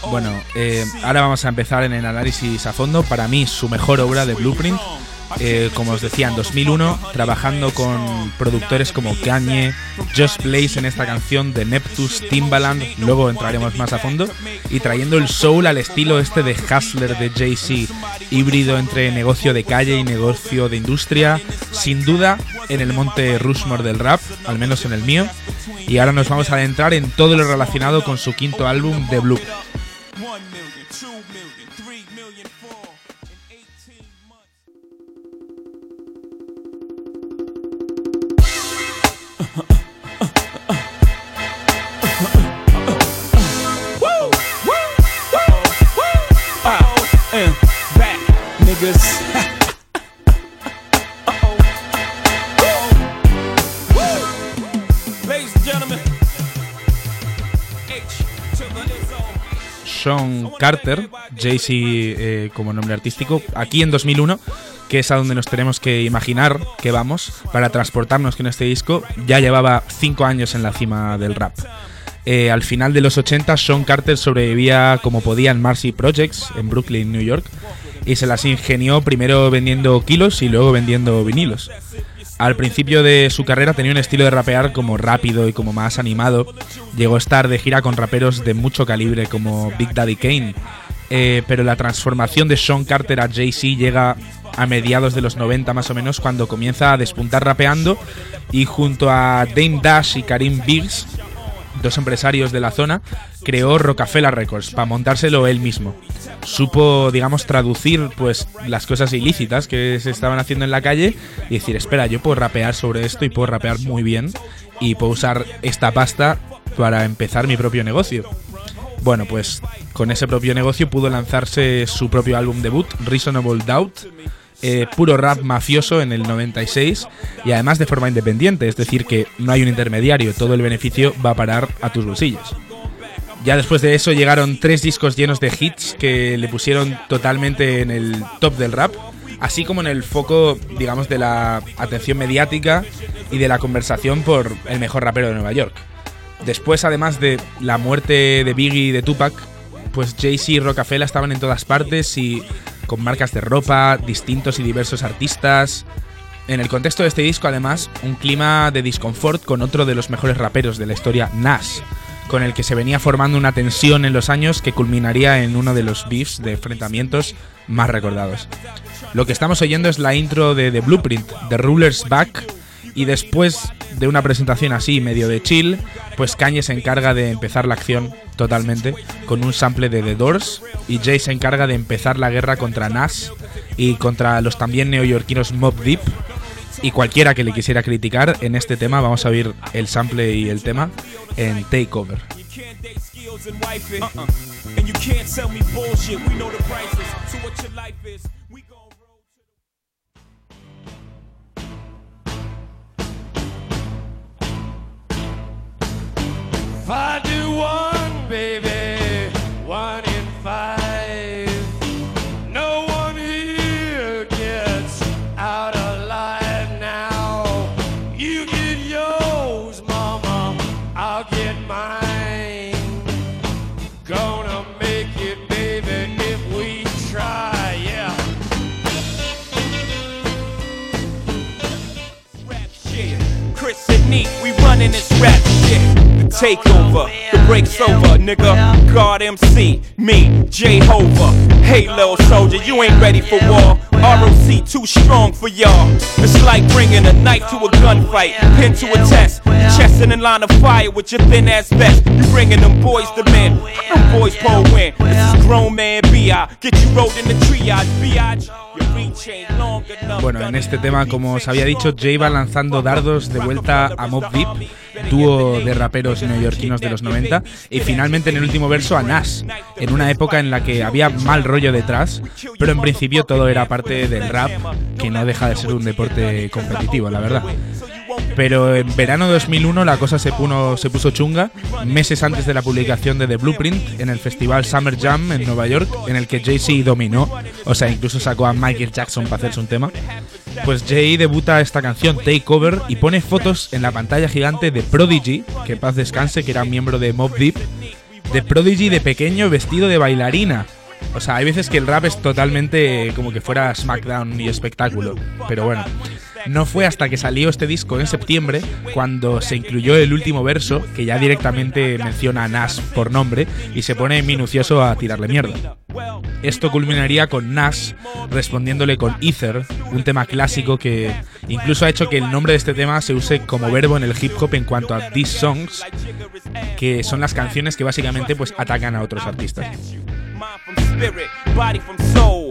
Bueno, eh, ahora vamos a empezar en el análisis a fondo. Para mí, su mejor obra de Blueprint. Eh, como os decía, en 2001, trabajando con productores como Kanye, Just Blaze en esta canción de Neptus, Timbaland, luego entraremos más a fondo, y trayendo el soul al estilo este de Hustler de Jay-Z, híbrido entre negocio de calle y negocio de industria, sin duda en el monte Rushmore del rap, al menos en el mío, y ahora nos vamos a adentrar en todo lo relacionado con su quinto álbum, The Blue. Niggas. Sean Carter, Jay-Z eh, como nombre artístico, aquí en 2001, que es a donde nos tenemos que imaginar que vamos para transportarnos con este disco, ya llevaba 5 años en la cima del rap. Eh, al final de los 80, Sean Carter sobrevivía como podía en Marcy Projects, en Brooklyn, New York, y se las ingenió primero vendiendo kilos y luego vendiendo vinilos. Al principio de su carrera tenía un estilo de rapear como rápido y como más animado. Llegó a estar de gira con raperos de mucho calibre como Big Daddy Kane. Eh, pero la transformación de Sean Carter a Jay-Z llega a mediados de los 90 más o menos cuando comienza a despuntar rapeando y junto a Dame Dash y Karim Biggs, dos empresarios de la zona, creó Rockefeller Records para montárselo él mismo. Supo, digamos, traducir pues las cosas ilícitas que se estaban haciendo en la calle y decir, espera, yo puedo rapear sobre esto y puedo rapear muy bien y puedo usar esta pasta para empezar mi propio negocio. Bueno, pues con ese propio negocio pudo lanzarse su propio álbum debut, Reasonable Doubt, eh, puro rap mafioso en el 96 y además de forma independiente, es decir, que no hay un intermediario, todo el beneficio va a parar a tus bolsillos. Ya después de eso llegaron tres discos llenos de hits que le pusieron totalmente en el top del rap, así como en el foco, digamos, de la atención mediática y de la conversación por el mejor rapero de Nueva York. Después, además de la muerte de Biggie y de Tupac, pues Jay-Z y Rockefeller estaban en todas partes y con marcas de ropa, distintos y diversos artistas. En el contexto de este disco, además, un clima de disconfort con otro de los mejores raperos de la historia, Nas, con el que se venía formando una tensión en los años que culminaría en uno de los beefs de enfrentamientos más recordados. Lo que estamos oyendo es la intro de The Blueprint, The Ruler's Back, y después de una presentación así, medio de chill, pues Kanye se encarga de empezar la acción totalmente con un sample de The Doors y Jay se encarga de empezar la guerra contra Nas y contra los también neoyorquinos Mob Deep. Y cualquiera que le quisiera criticar en este tema, vamos a oír el sample y el tema en Takeover. Takeover, the break's over, nigga. God MC, me, Jehovah. Hey, little soldier, you ain't ready for war. ROC too strong for y'all. It's like bringing a knife to a gunfight, pin to a test, chest in a line of fire with your thin ass vest. You bringing them boys to men, them boys pull win. This is grown man B.I. Get you rolled in the triage, B.I. Bueno, en este tema, como os había dicho, Jay va lanzando dardos de vuelta a Mob Deep, dúo de raperos neoyorquinos de los 90, y finalmente en el último verso a Nas, en una época en la que había mal rollo detrás, pero en principio todo era parte del rap, que no deja de ser un deporte competitivo, la verdad. Pero en verano de 2001 la cosa se, se puso chunga, meses antes de la publicación de The Blueprint en el festival Summer Jam en Nueva York, en el que Jay-Z dominó, o sea, incluso sacó a Michael Jackson para hacerse un tema. Pues Jay debuta esta canción Takeover y pone fotos en la pantalla gigante de Prodigy, que paz descanse, que era miembro de Mob Deep, de Prodigy de pequeño vestido de bailarina. O sea, hay veces que el rap es totalmente como que fuera SmackDown y espectáculo. Pero bueno, no fue hasta que salió este disco en septiembre cuando se incluyó el último verso, que ya directamente menciona a Nas por nombre y se pone minucioso a tirarle mierda. Esto culminaría con Nas respondiéndole con Ether, un tema clásico que incluso ha hecho que el nombre de este tema se use como verbo en el hip hop en cuanto a these songs, que son las canciones que básicamente pues atacan a otros artistas. spirit, body from soul.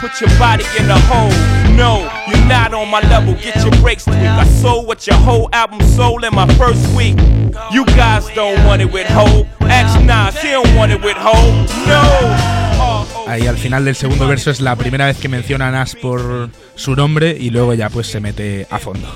Put your body in a hole. No, not on my level, get your breaks tweaked. I sold what your whole album sold in my first week. You guys don't want it with Ho. Ask Nas, he don't want it with Ho. No. Ahí al final del segundo verso es la primera vez que menciona a Nas por su nombre y luego ya pues se mete a fondo.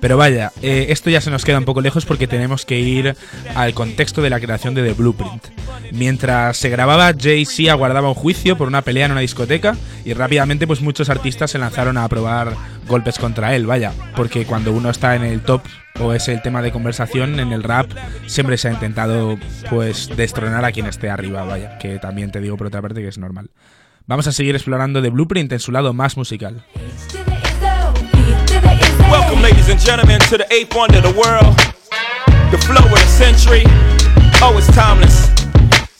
Pero vaya, eh, esto ya se nos queda un poco lejos porque tenemos que ir al contexto de la creación de The Blueprint. Mientras se grababa, Jay-Z aguardaba un juicio por una pelea en una discoteca y rápidamente pues muchos artistas se lanzaron a probar golpes contra él, vaya, porque cuando uno está en el top o es el tema de conversación en el rap, siempre se ha intentado pues destronar a quien esté arriba, vaya, que también te digo por otra parte que es normal. Vamos a seguir explorando The Blueprint en su lado más musical. Welcome, ladies and gentlemen, to the eighth wonder of the world. The flow of the century. Oh, it's timeless.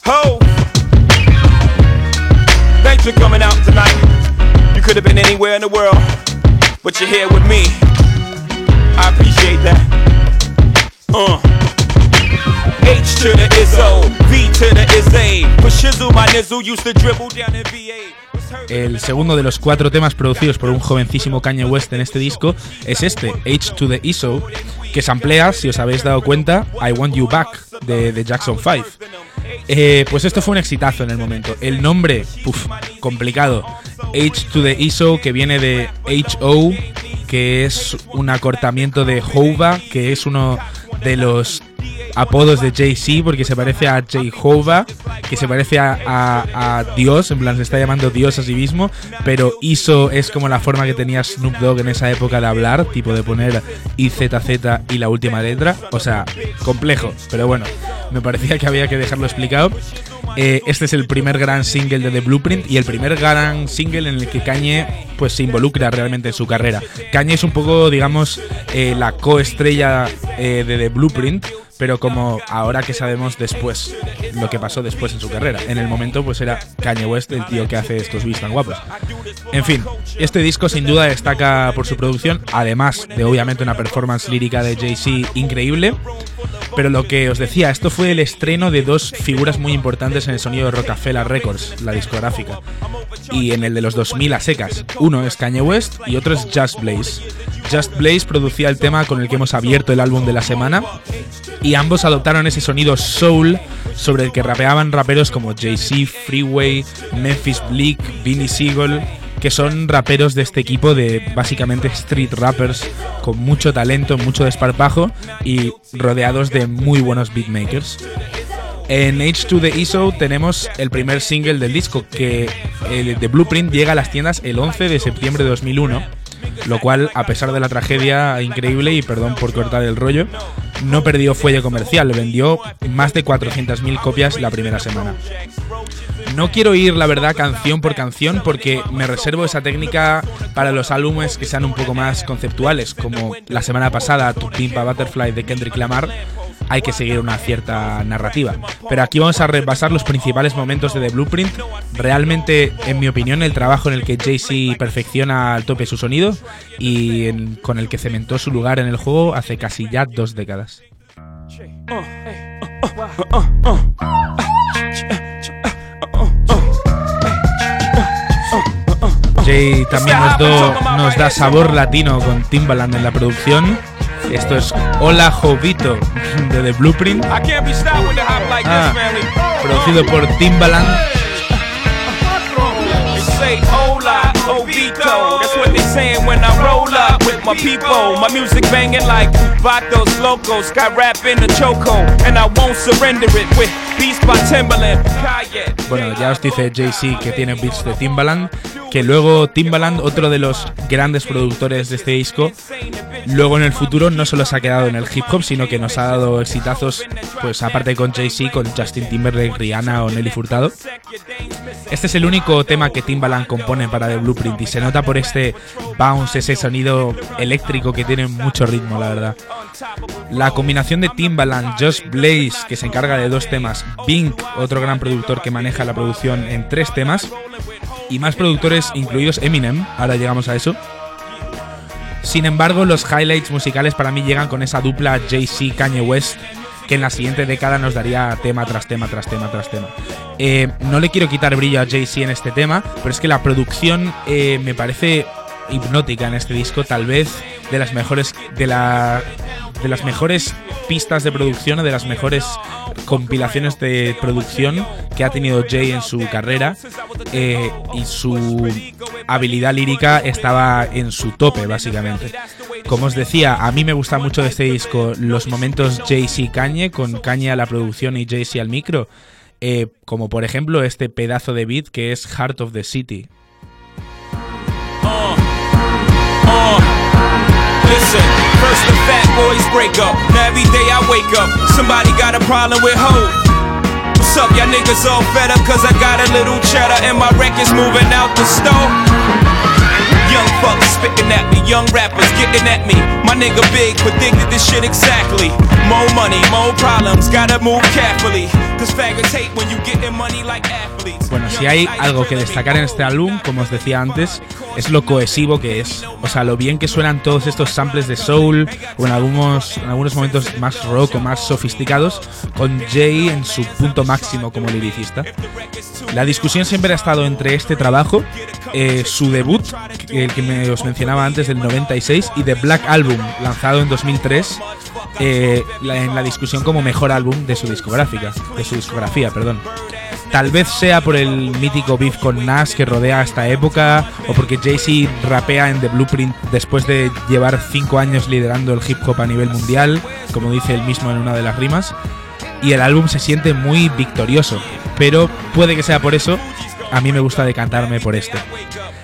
Ho! Thanks for coming out tonight. You could have been anywhere in the world, but you're here with me. I appreciate that. Uh. H to the Izzo, V to the Izzy. For shizzle, my nizzle used to dribble down in VA. El segundo de los cuatro temas producidos por un jovencísimo Kanye West en este disco es este, H to the ISO, que samplea, si os habéis dado cuenta, I Want You Back de, Jackson 5. Eh, pues esto fue un exitazo en el momento. El nombre, puf, complicado. H to the ISO, que viene de HO, que es un acortamiento de Hova, que es uno de los apodos de Jay-Z porque se parece a Jehovah, que se parece a, Dios, en plan se está llamando Dios a sí mismo, pero ISO es como la forma que tenía Snoop Dogg en esa época de hablar, tipo de poner IZZ y la última letra, o sea, complejo, pero bueno, me parecía que había que dejarlo explicado. Eh, este es el primer gran single de The Blueprint y el primer gran single en el que Kanye pues se involucra realmente en su carrera. Kanye es un poco, digamos, eh, la coestrella eh, de The Blueprint, pero como ahora que sabemos después lo que pasó después en su carrera. En el momento pues era Kanye West el tío que hace estos beats tan guapos. En fin, este disco sin duda destaca por su producción, además de obviamente una performance lírica de Jay-Z increíble. Pero lo que os decía, esto fue el estreno de dos figuras muy importantes en el sonido de Rockefeller Records, la discográfica, y en el de los 2000 a secas. Uno es Kanye West y otro es Just Blaze. Just Blaze producía el tema con el que hemos abierto el álbum de la semana y ambos adoptaron ese sonido soul sobre el que rapeaban raperos como Jay-Z, Freeway, Memphis Bleak, Vinnie Seagull, que son raperos de este equipo de básicamente street rappers con mucho talento, mucho desparpajo y rodeados de muy buenos beatmakers. En H2 The ISO tenemos el primer single del disco que el de Blueprint llega a las tiendas el 11 de septiembre de 2001, lo cual a pesar de la tragedia increíble y perdón por cortar el rollo, no perdió fuelle comercial, vendió más de 400.000 copias la primera semana. No quiero ir, la verdad, canción por canción porque me reservo esa técnica para los álbumes que sean un poco más conceptuales, como la semana pasada Tu Pimpa Butterfly de Kendrick Lamar. Hay que seguir una cierta narrativa. Pero aquí vamos a repasar los principales momentos de The Blueprint. Realmente, en mi opinión, el trabajo en el que Jay-Z perfecciona al tope su sonido y con el que cementó su lugar en el juego hace casi ya dos décadas. Jay también nos, do- nos da sabor latino con Timbaland en la producción. Esto es Hola Jovito de The Blueprint, Ah. producido por Timbaland. Ovito. That's what they saying when I roll up with my people. My music banging like Vatos Locos. Got rap in the choco, and I won't surrender it with by Timberland. Kanye. Bueno, ya os dice Jay-Z que tiene beats de Timbaland, que luego Timbaland, otro de los grandes productores de este disco, luego en el futuro no solo se ha quedado en el hip hop, sino que nos ha dado exitazos, pues aparte con Jay-Z, con Justin Timberlake, Rihanna o Nelly Furtado. Este es el único tema que Timbaland compone para The Blueprint y se nota por este bounce, ese sonido eléctrico que tiene mucho ritmo, la verdad. La combinación de Timbaland, Just Blaze, que se encarga de dos temas, Bink, otro gran productor que maneja la producción en tres temas, y más productores, incluidos Eminem, ahora llegamos a eso. Sin embargo, los highlights musicales para mí llegan con esa dupla Jay-Z Kanye West, que en la siguiente década nos daría tema tras tema, tras tema, tras tema. Eh, no le quiero quitar brillo a Jay-Z en este tema, pero es que la producción eh, me parece hipnótica en este disco, tal vez de las mejores de la de las mejores pistas de producción o de las mejores compilaciones de producción que ha tenido Jay en su carrera eh, y su habilidad lírica estaba en su tope básicamente. Como os decía, a mí me gusta mucho de este disco los momentos Jay-Z Kanye, con Kanye a la producción y Jay-Z al micro, eh, como por ejemplo este pedazo de beat que es Heart of the City. Listen, first the fat boys break up. Now every day I wake up, somebody got a problem with hope. What's up, y'all niggas all fed up? Cause I got a little cheddar and my record's moving out the store. Young fuckers spitting at me, young rappers getting at me. My nigga Big predicted this shit exactly. More money, more problems, gotta move carefully. Bueno, si hay algo que destacar en este álbum, como os decía antes, es lo cohesivo que es. O sea, lo bien que suenan todos estos samples de soul, o en algunos, en algunos momentos más rock o más sofisticados, con Jay en su punto máximo como liricista. La discusión siempre ha estado entre este trabajo, eh, su debut, el que me, os mencionaba antes, del 96, y The Black Album, lanzado en 2003, eh, en la discusión como mejor álbum de su discográfica, su discografía, perdón. Tal vez sea por el mítico beef con Nas que rodea esta época, o porque Jay-Z rapea en The Blueprint después de llevar 5 años liderando el hip hop a nivel mundial, como dice él mismo en una de las rimas, y el álbum se siente muy victorioso, pero puede que sea por eso, a mí me gusta decantarme por este.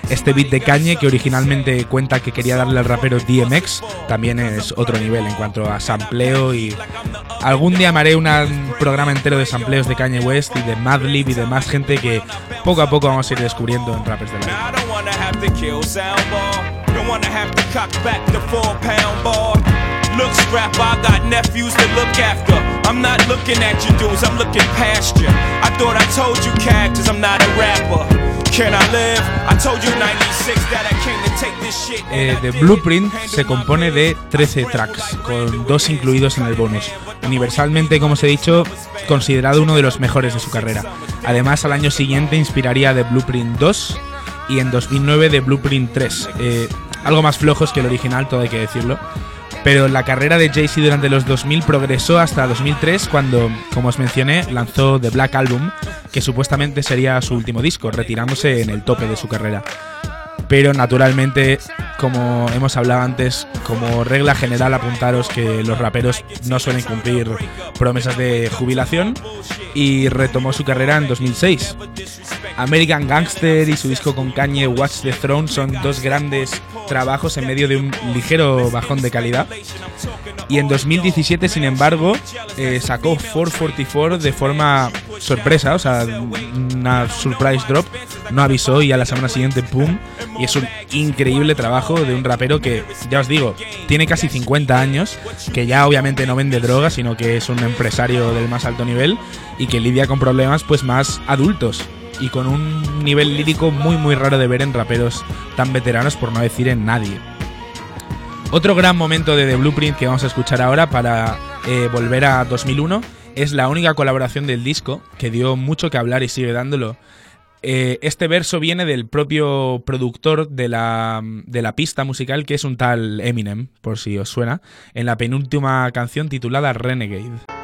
Este beat de Kanye, que originalmente cuenta que quería darle al rapero DMX, también es otro nivel en cuanto a sampleo y algún día me haré un programa entero de sampleos de Kanye West y de Madlib y de más gente que poco a poco vamos a ir descubriendo en rappers de la vida. I don't wanna have to kill soundball. Don't wanna have to cock back the four pound ball. Look, scrap, I got nephews to look after. I'm not looking at you dudes, I'm looking past you. I thought I told you, cactus, I'm not a rapper. Can I live? I told you 96 that I came to take this shit. Eh, The Blueprint se compone de 13 tracks, con dos incluidos en el bonus. Universalmente, como os he dicho, considerado uno de los mejores de su carrera. Además, al año siguiente inspiraría The Blueprint 2 y en 2009 The Blueprint 3. Eh, algo más flojos que el original, todo hay que decirlo. Pero la carrera de Jay-Z durante los 2000 progresó hasta 2003 cuando, como os mencioné, lanzó The Black Album, que supuestamente sería su último disco, retirándose en el tope de su carrera. Pero naturalmente, como hemos hablado antes, como regla general apuntaros que los raperos no suelen cumplir promesas de jubilación y retomó su carrera en 2006. American Gangster y su disco con Kanye Watch the Throne son dos grandes trabajos en medio de un ligero bajón de calidad. Y en 2017, sin embargo, eh, sacó 444 de forma sorpresa, o sea, una surprise drop. No avisó y a la semana siguiente, ¡pum! Y es un increíble trabajo de un rapero que, ya os digo, tiene casi 50 años, que ya obviamente no vende drogas, sino que es un empresario del más alto nivel y que lidia con problemas pues más adultos y con un nivel lírico muy muy raro de ver en raperos tan veteranos, por no decir en nadie. Otro gran momento de The Blueprint que vamos a escuchar ahora para eh, volver a 2001 es la única colaboración del disco que dio mucho que hablar y sigue dándolo. Eh, este verso viene del propio productor de la, de la pista musical, que es un tal Eminem, por si os suena, en la penúltima canción titulada Renegade.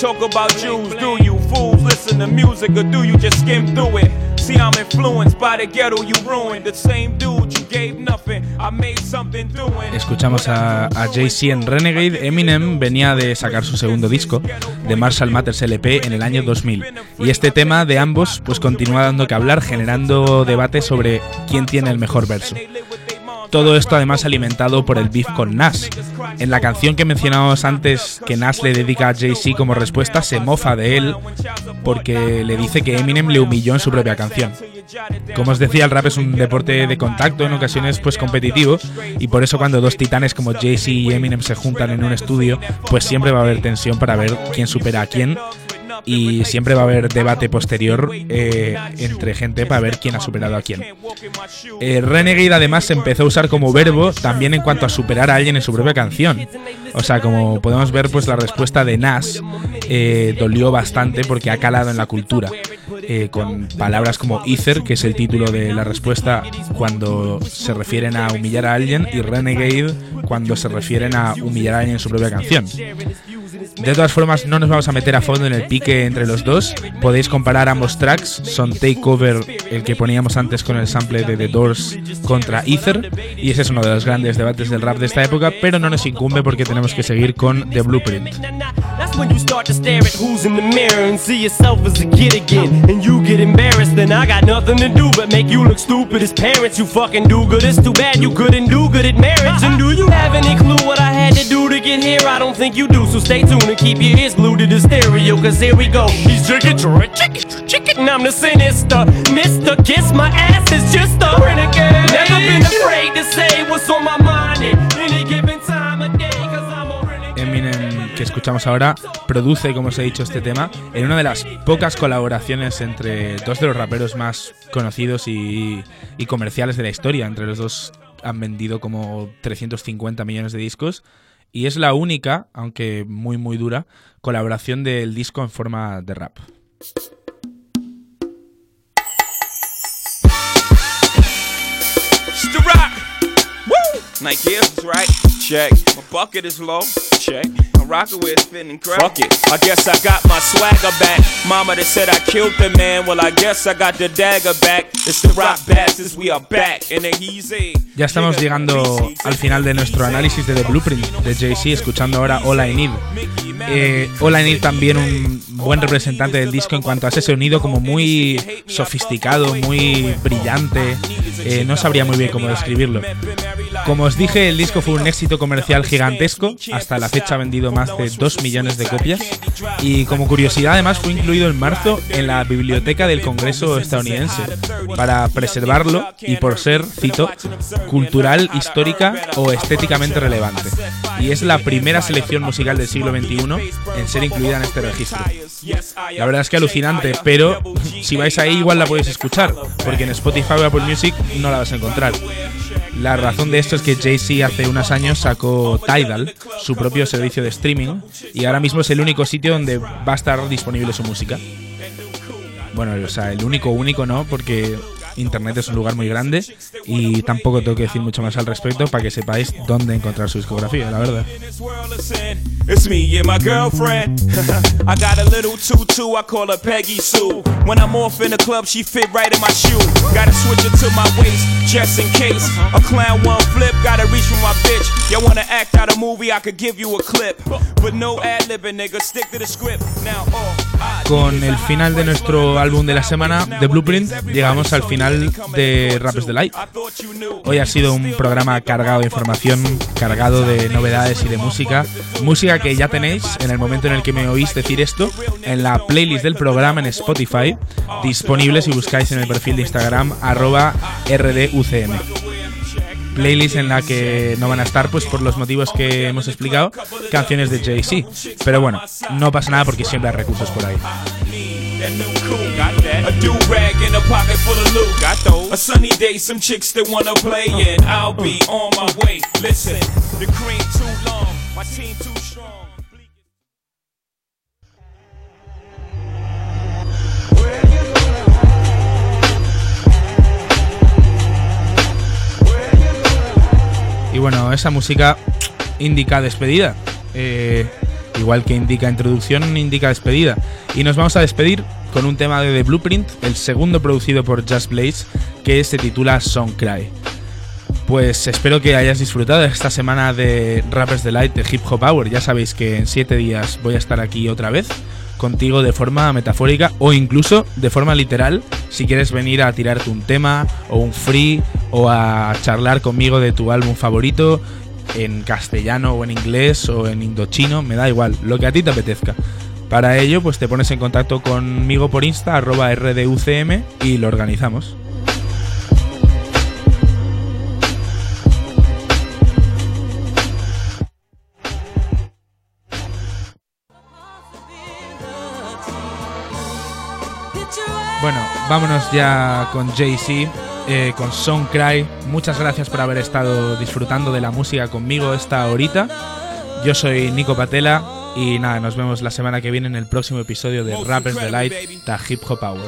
Talk about Jews. Do you fools listen to music or do you just skim through it? See, I'm influenced by the ghetto you ruined. The same dude you gave nothing. I made something doing. Escuchamos a, a Jay-Z en Renegade. Eminem venía de sacar su segundo disco, de Marshall Matters LP, en el año 2000. Y este tema de ambos pues continúa dando que hablar, generando debate sobre quién tiene el mejor verso. Todo esto además alimentado por el beef con Nas. En la canción que mencionábamos antes que Nas le dedica a Jay-Z como respuesta, se mofa de él porque le dice que Eminem le humilló en su propia canción. Como os decía, el rap es un deporte de contacto, en ocasiones pues competitivo, y por eso cuando dos titanes como Jay-Z y Eminem se juntan en un estudio, pues siempre va a haber tensión para ver quién supera a quién y siempre va a haber debate posterior eh, entre gente para ver quién ha superado a quién. Eh, Renegade además se empezó a usar como verbo también en cuanto a superar a alguien en su propia canción. O sea, como podemos ver, pues la respuesta de Nas eh, dolió bastante porque ha calado en la cultura. eh, con palabras como Ether, que es el título de la respuesta cuando se refieren a humillar a alguien, y Renegade cuando se refieren a humillar a alguien en su propia canción. De todas formas, no nos vamos a meter a fondo en el pique entre los dos. Podéis comparar ambos tracks. Son Takeover, el que poníamos antes con el sample de The Doors contra Ether. Y ese es uno de los grandes debates del rap de esta época, pero no nos incumbe porque tenemos que seguir con The Blueprint. Stay tuned keep your ears glued to the stereo. Cause here we go. He's chicken. I'm the sinister. Mr. Kiss my ass is just a que escuchamos ahora, produce, como os he dicho, este tema en una de las pocas colaboraciones entre dos de los raperos más conocidos y comerciales de la historia. Entre los dos han vendido como 350 millones de discos. Y es la única, aunque muy muy dura, colaboración del disco en forma de rap. It's the rock. Woo! Nike is right. Check. My bucket is low. Check. My rocker wear fitting crack. Fuck it. I guess I got my swagger back. Mama that said I killed the man. Well, I guess I got the dagger back. It's the rock bastards. We are back. And then he's a. Ya estamos llegando al final de nuestro análisis de The Blueprint de Jay-Z, escuchando ahora All I Need. Eh, All I Need también un buen representante del disco en cuanto a ese sonido como muy sofisticado, muy brillante. Eh, no sabría muy bien cómo describirlo. Como os dije, el disco fue un éxito comercial gigantesco. Hasta la fecha ha vendido más de 2 millones de copias. Y como curiosidad, además, fue incluido en marzo en la biblioteca del Congreso estadounidense para preservarlo y por ser, cito, cultural, histórica o estéticamente relevante. Y es la primera selección musical del siglo XXI en ser incluida en este registro. La verdad es que alucinante, pero si vais ahí igual la podéis escuchar, porque en Spotify o Apple Music no la vas a encontrar. La razón de esto es que Jay-Z hace unos años sacó Tidal, su propio servicio de streaming, y ahora mismo es el único sitio donde va a estar disponible su música. Bueno, o sea, el único único no, porque Internet es un lugar muy grande y tampoco tengo que decir mucho más al respecto para que sepáis dónde encontrar su discografía, la verdad. Con el final de nuestro álbum de la semana, The Blueprint, llegamos al final de Rappers Delight. Hoy ha sido un programa cargado de información, cargado de novedades y de música. Música que ya tenéis en el momento en el que me oís decir esto, en la playlist del programa en Spotify, disponible si buscáis en el perfil de Instagram arroba RDUCM. Playlist en la que no van a estar, pues por los motivos que hemos explicado, canciones de Jay-Z. Pero bueno, no pasa nada porque siempre hay recursos por ahí. That. A do rag in a pocket full of loot, got those. A sunny day, some chicks that wanna play, and I'll be on my way. Listen, the cream too long, my team too strong. Y bueno, esa música indica despedida. Eh, igual que indica introducción, indica despedida. Y nos vamos a despedir con un tema de The Blueprint, el segundo producido por Just Blaze, que se titula Song Cry. Pues espero que hayas disfrutado esta semana de Rappers Delight de Hip Hop Hour. Ya sabéis que en 7 días voy a estar aquí otra vez contigo de forma metafórica o incluso de forma literal si quieres venir a tirarte un tema o un free o a charlar conmigo de tu álbum favorito en castellano o en inglés o en indochino, me da igual, lo que a ti te apetezca. Para ello, pues te pones en contacto conmigo por Insta, arroba RDUCM y lo organizamos. Bueno, vámonos ya con Jay-Z, eh, con Song Cry. Muchas gracias por haber estado disfrutando de la música conmigo esta horita. Yo soy Nico Patela y nada, nos vemos la semana que viene en el próximo episodio de Rappers Delight, The Hip Hop Hour.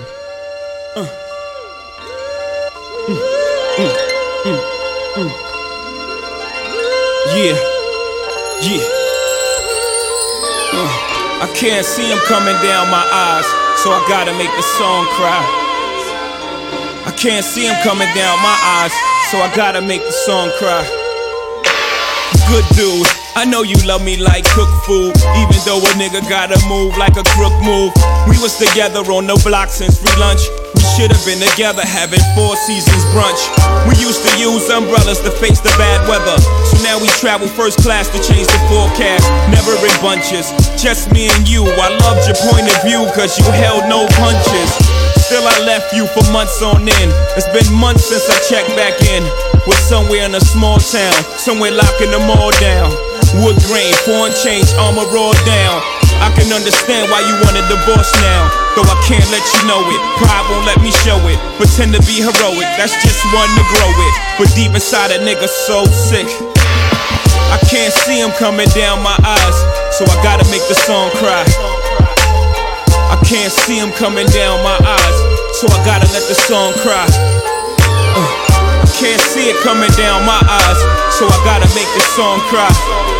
Yeah, yeah. Uh, I can't see him coming down my eyes, so I gotta make the song cry. I can't see him coming down my eyes, so I gotta make the song cry. Good dude. I know you love me like cook food, even though a nigga gotta move like a crook move. We was together on the block since free lunch. We should have been together having four seasons brunch. We used to use umbrellas to face the bad weather. So now we travel first class to change the forecast. Never in bunches, just me and you. I loved your point of view, cause you held no punches. Still, I left you for months on end. It's been months since I checked back in. Was somewhere in a small town, somewhere locking them all down. Wood grain, foreign change, armor rolled down. I can understand why you want a divorce now. Though I can't let you know it. Pride won't let me show it. Pretend to be heroic, that's just one to grow it. But deep inside a nigga so sick. I can't see him coming down my eyes, so I gotta make the song cry. I can't see him coming down my eyes, so I gotta let the song cry. Uh, I can't see it coming down my eyes, so I gotta make the song cry.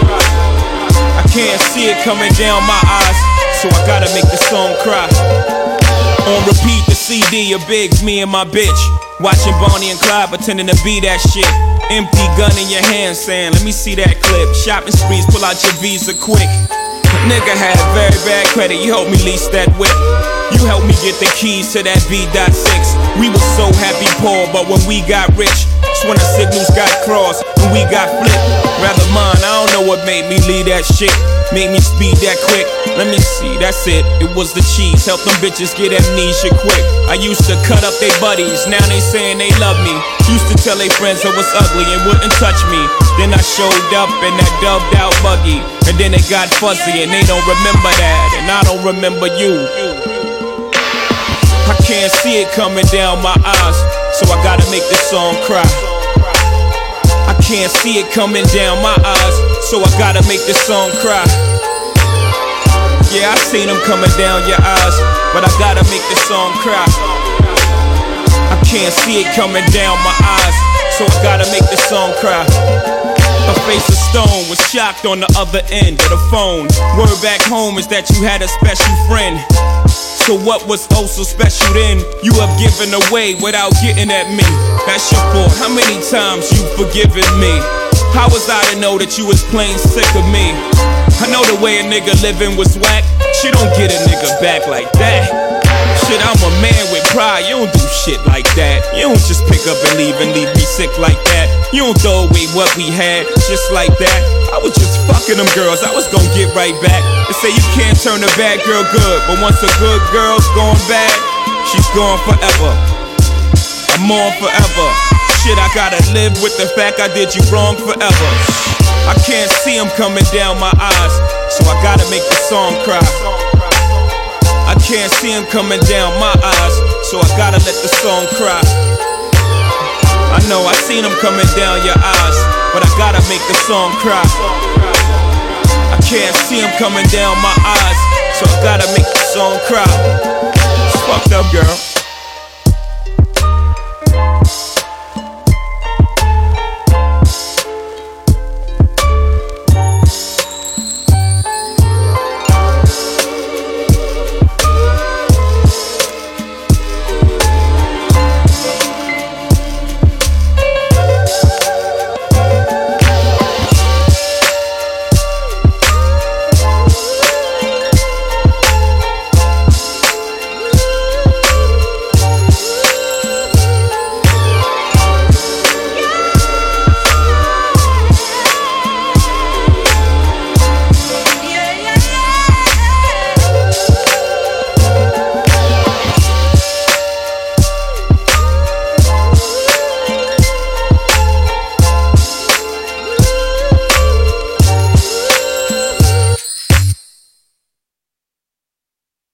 I can't see it coming down my eyes, so I gotta make the song cry. On repeat, the CD of Biggs, me and my bitch. Watching Bonnie and Clyde pretending to be that shit. Empty gun in your hand saying, let me see that clip. Shopping sprees, pull out your visa quick. Nigga had a very bad credit, you helped me lease that whip. You helped me get the keys to that V.6. We were so happy poor, but when we got rich, when the signals got crossed and we got flipped. Rather mine, I don't know what made me leave that shit. Made me speed that quick. Let me see, that's it. It was the cheese. Help them bitches get amnesia quick. I used to cut up they buddies, now they saying they love me. Used to tell they friends I was ugly and wouldn't touch me. Then I showed up in that dubbed out buggy. And then they got fuzzy and they don't remember that. And I don't remember you. I can't see it coming down my eyes, so I gotta make this song cry. I can't see it coming down my eyes, so I gotta make this song cry. Yeah, I seen them coming down your eyes, but I gotta make this song cry. I can't see it coming down my eyes, so I gotta make this song cry. A face of stone was shocked on the other end of the phone. Word back home is that you had a special friend. So what was oh so special then? You have given away without getting at me. That's your fault. How many times you forgiven me? How was I to know that you was plain sick of me? I know the way a nigga living was whack. She don't get a nigga back like that. Shit, I'm a man with pride. You don't do shit like that. You don't just pick up and leave and leave me sick like that. You don't throw away what we had just like that. I was just fucking them girls. I was gonna get right back. They say you can't turn a bad girl good, but once a good girl's gone bad, she's gone forever. I'm on forever. Shit, I gotta live with the fact I did you wrong forever. I can't see him coming down my eyes, so I gotta make the song cry. I can't see him coming down my eyes, so I gotta let the song cry. I know I seen him coming down your eyes, but I gotta make the song cry. I can't see him coming down my eyes, so I gotta make the song cry. It's fucked up, girl.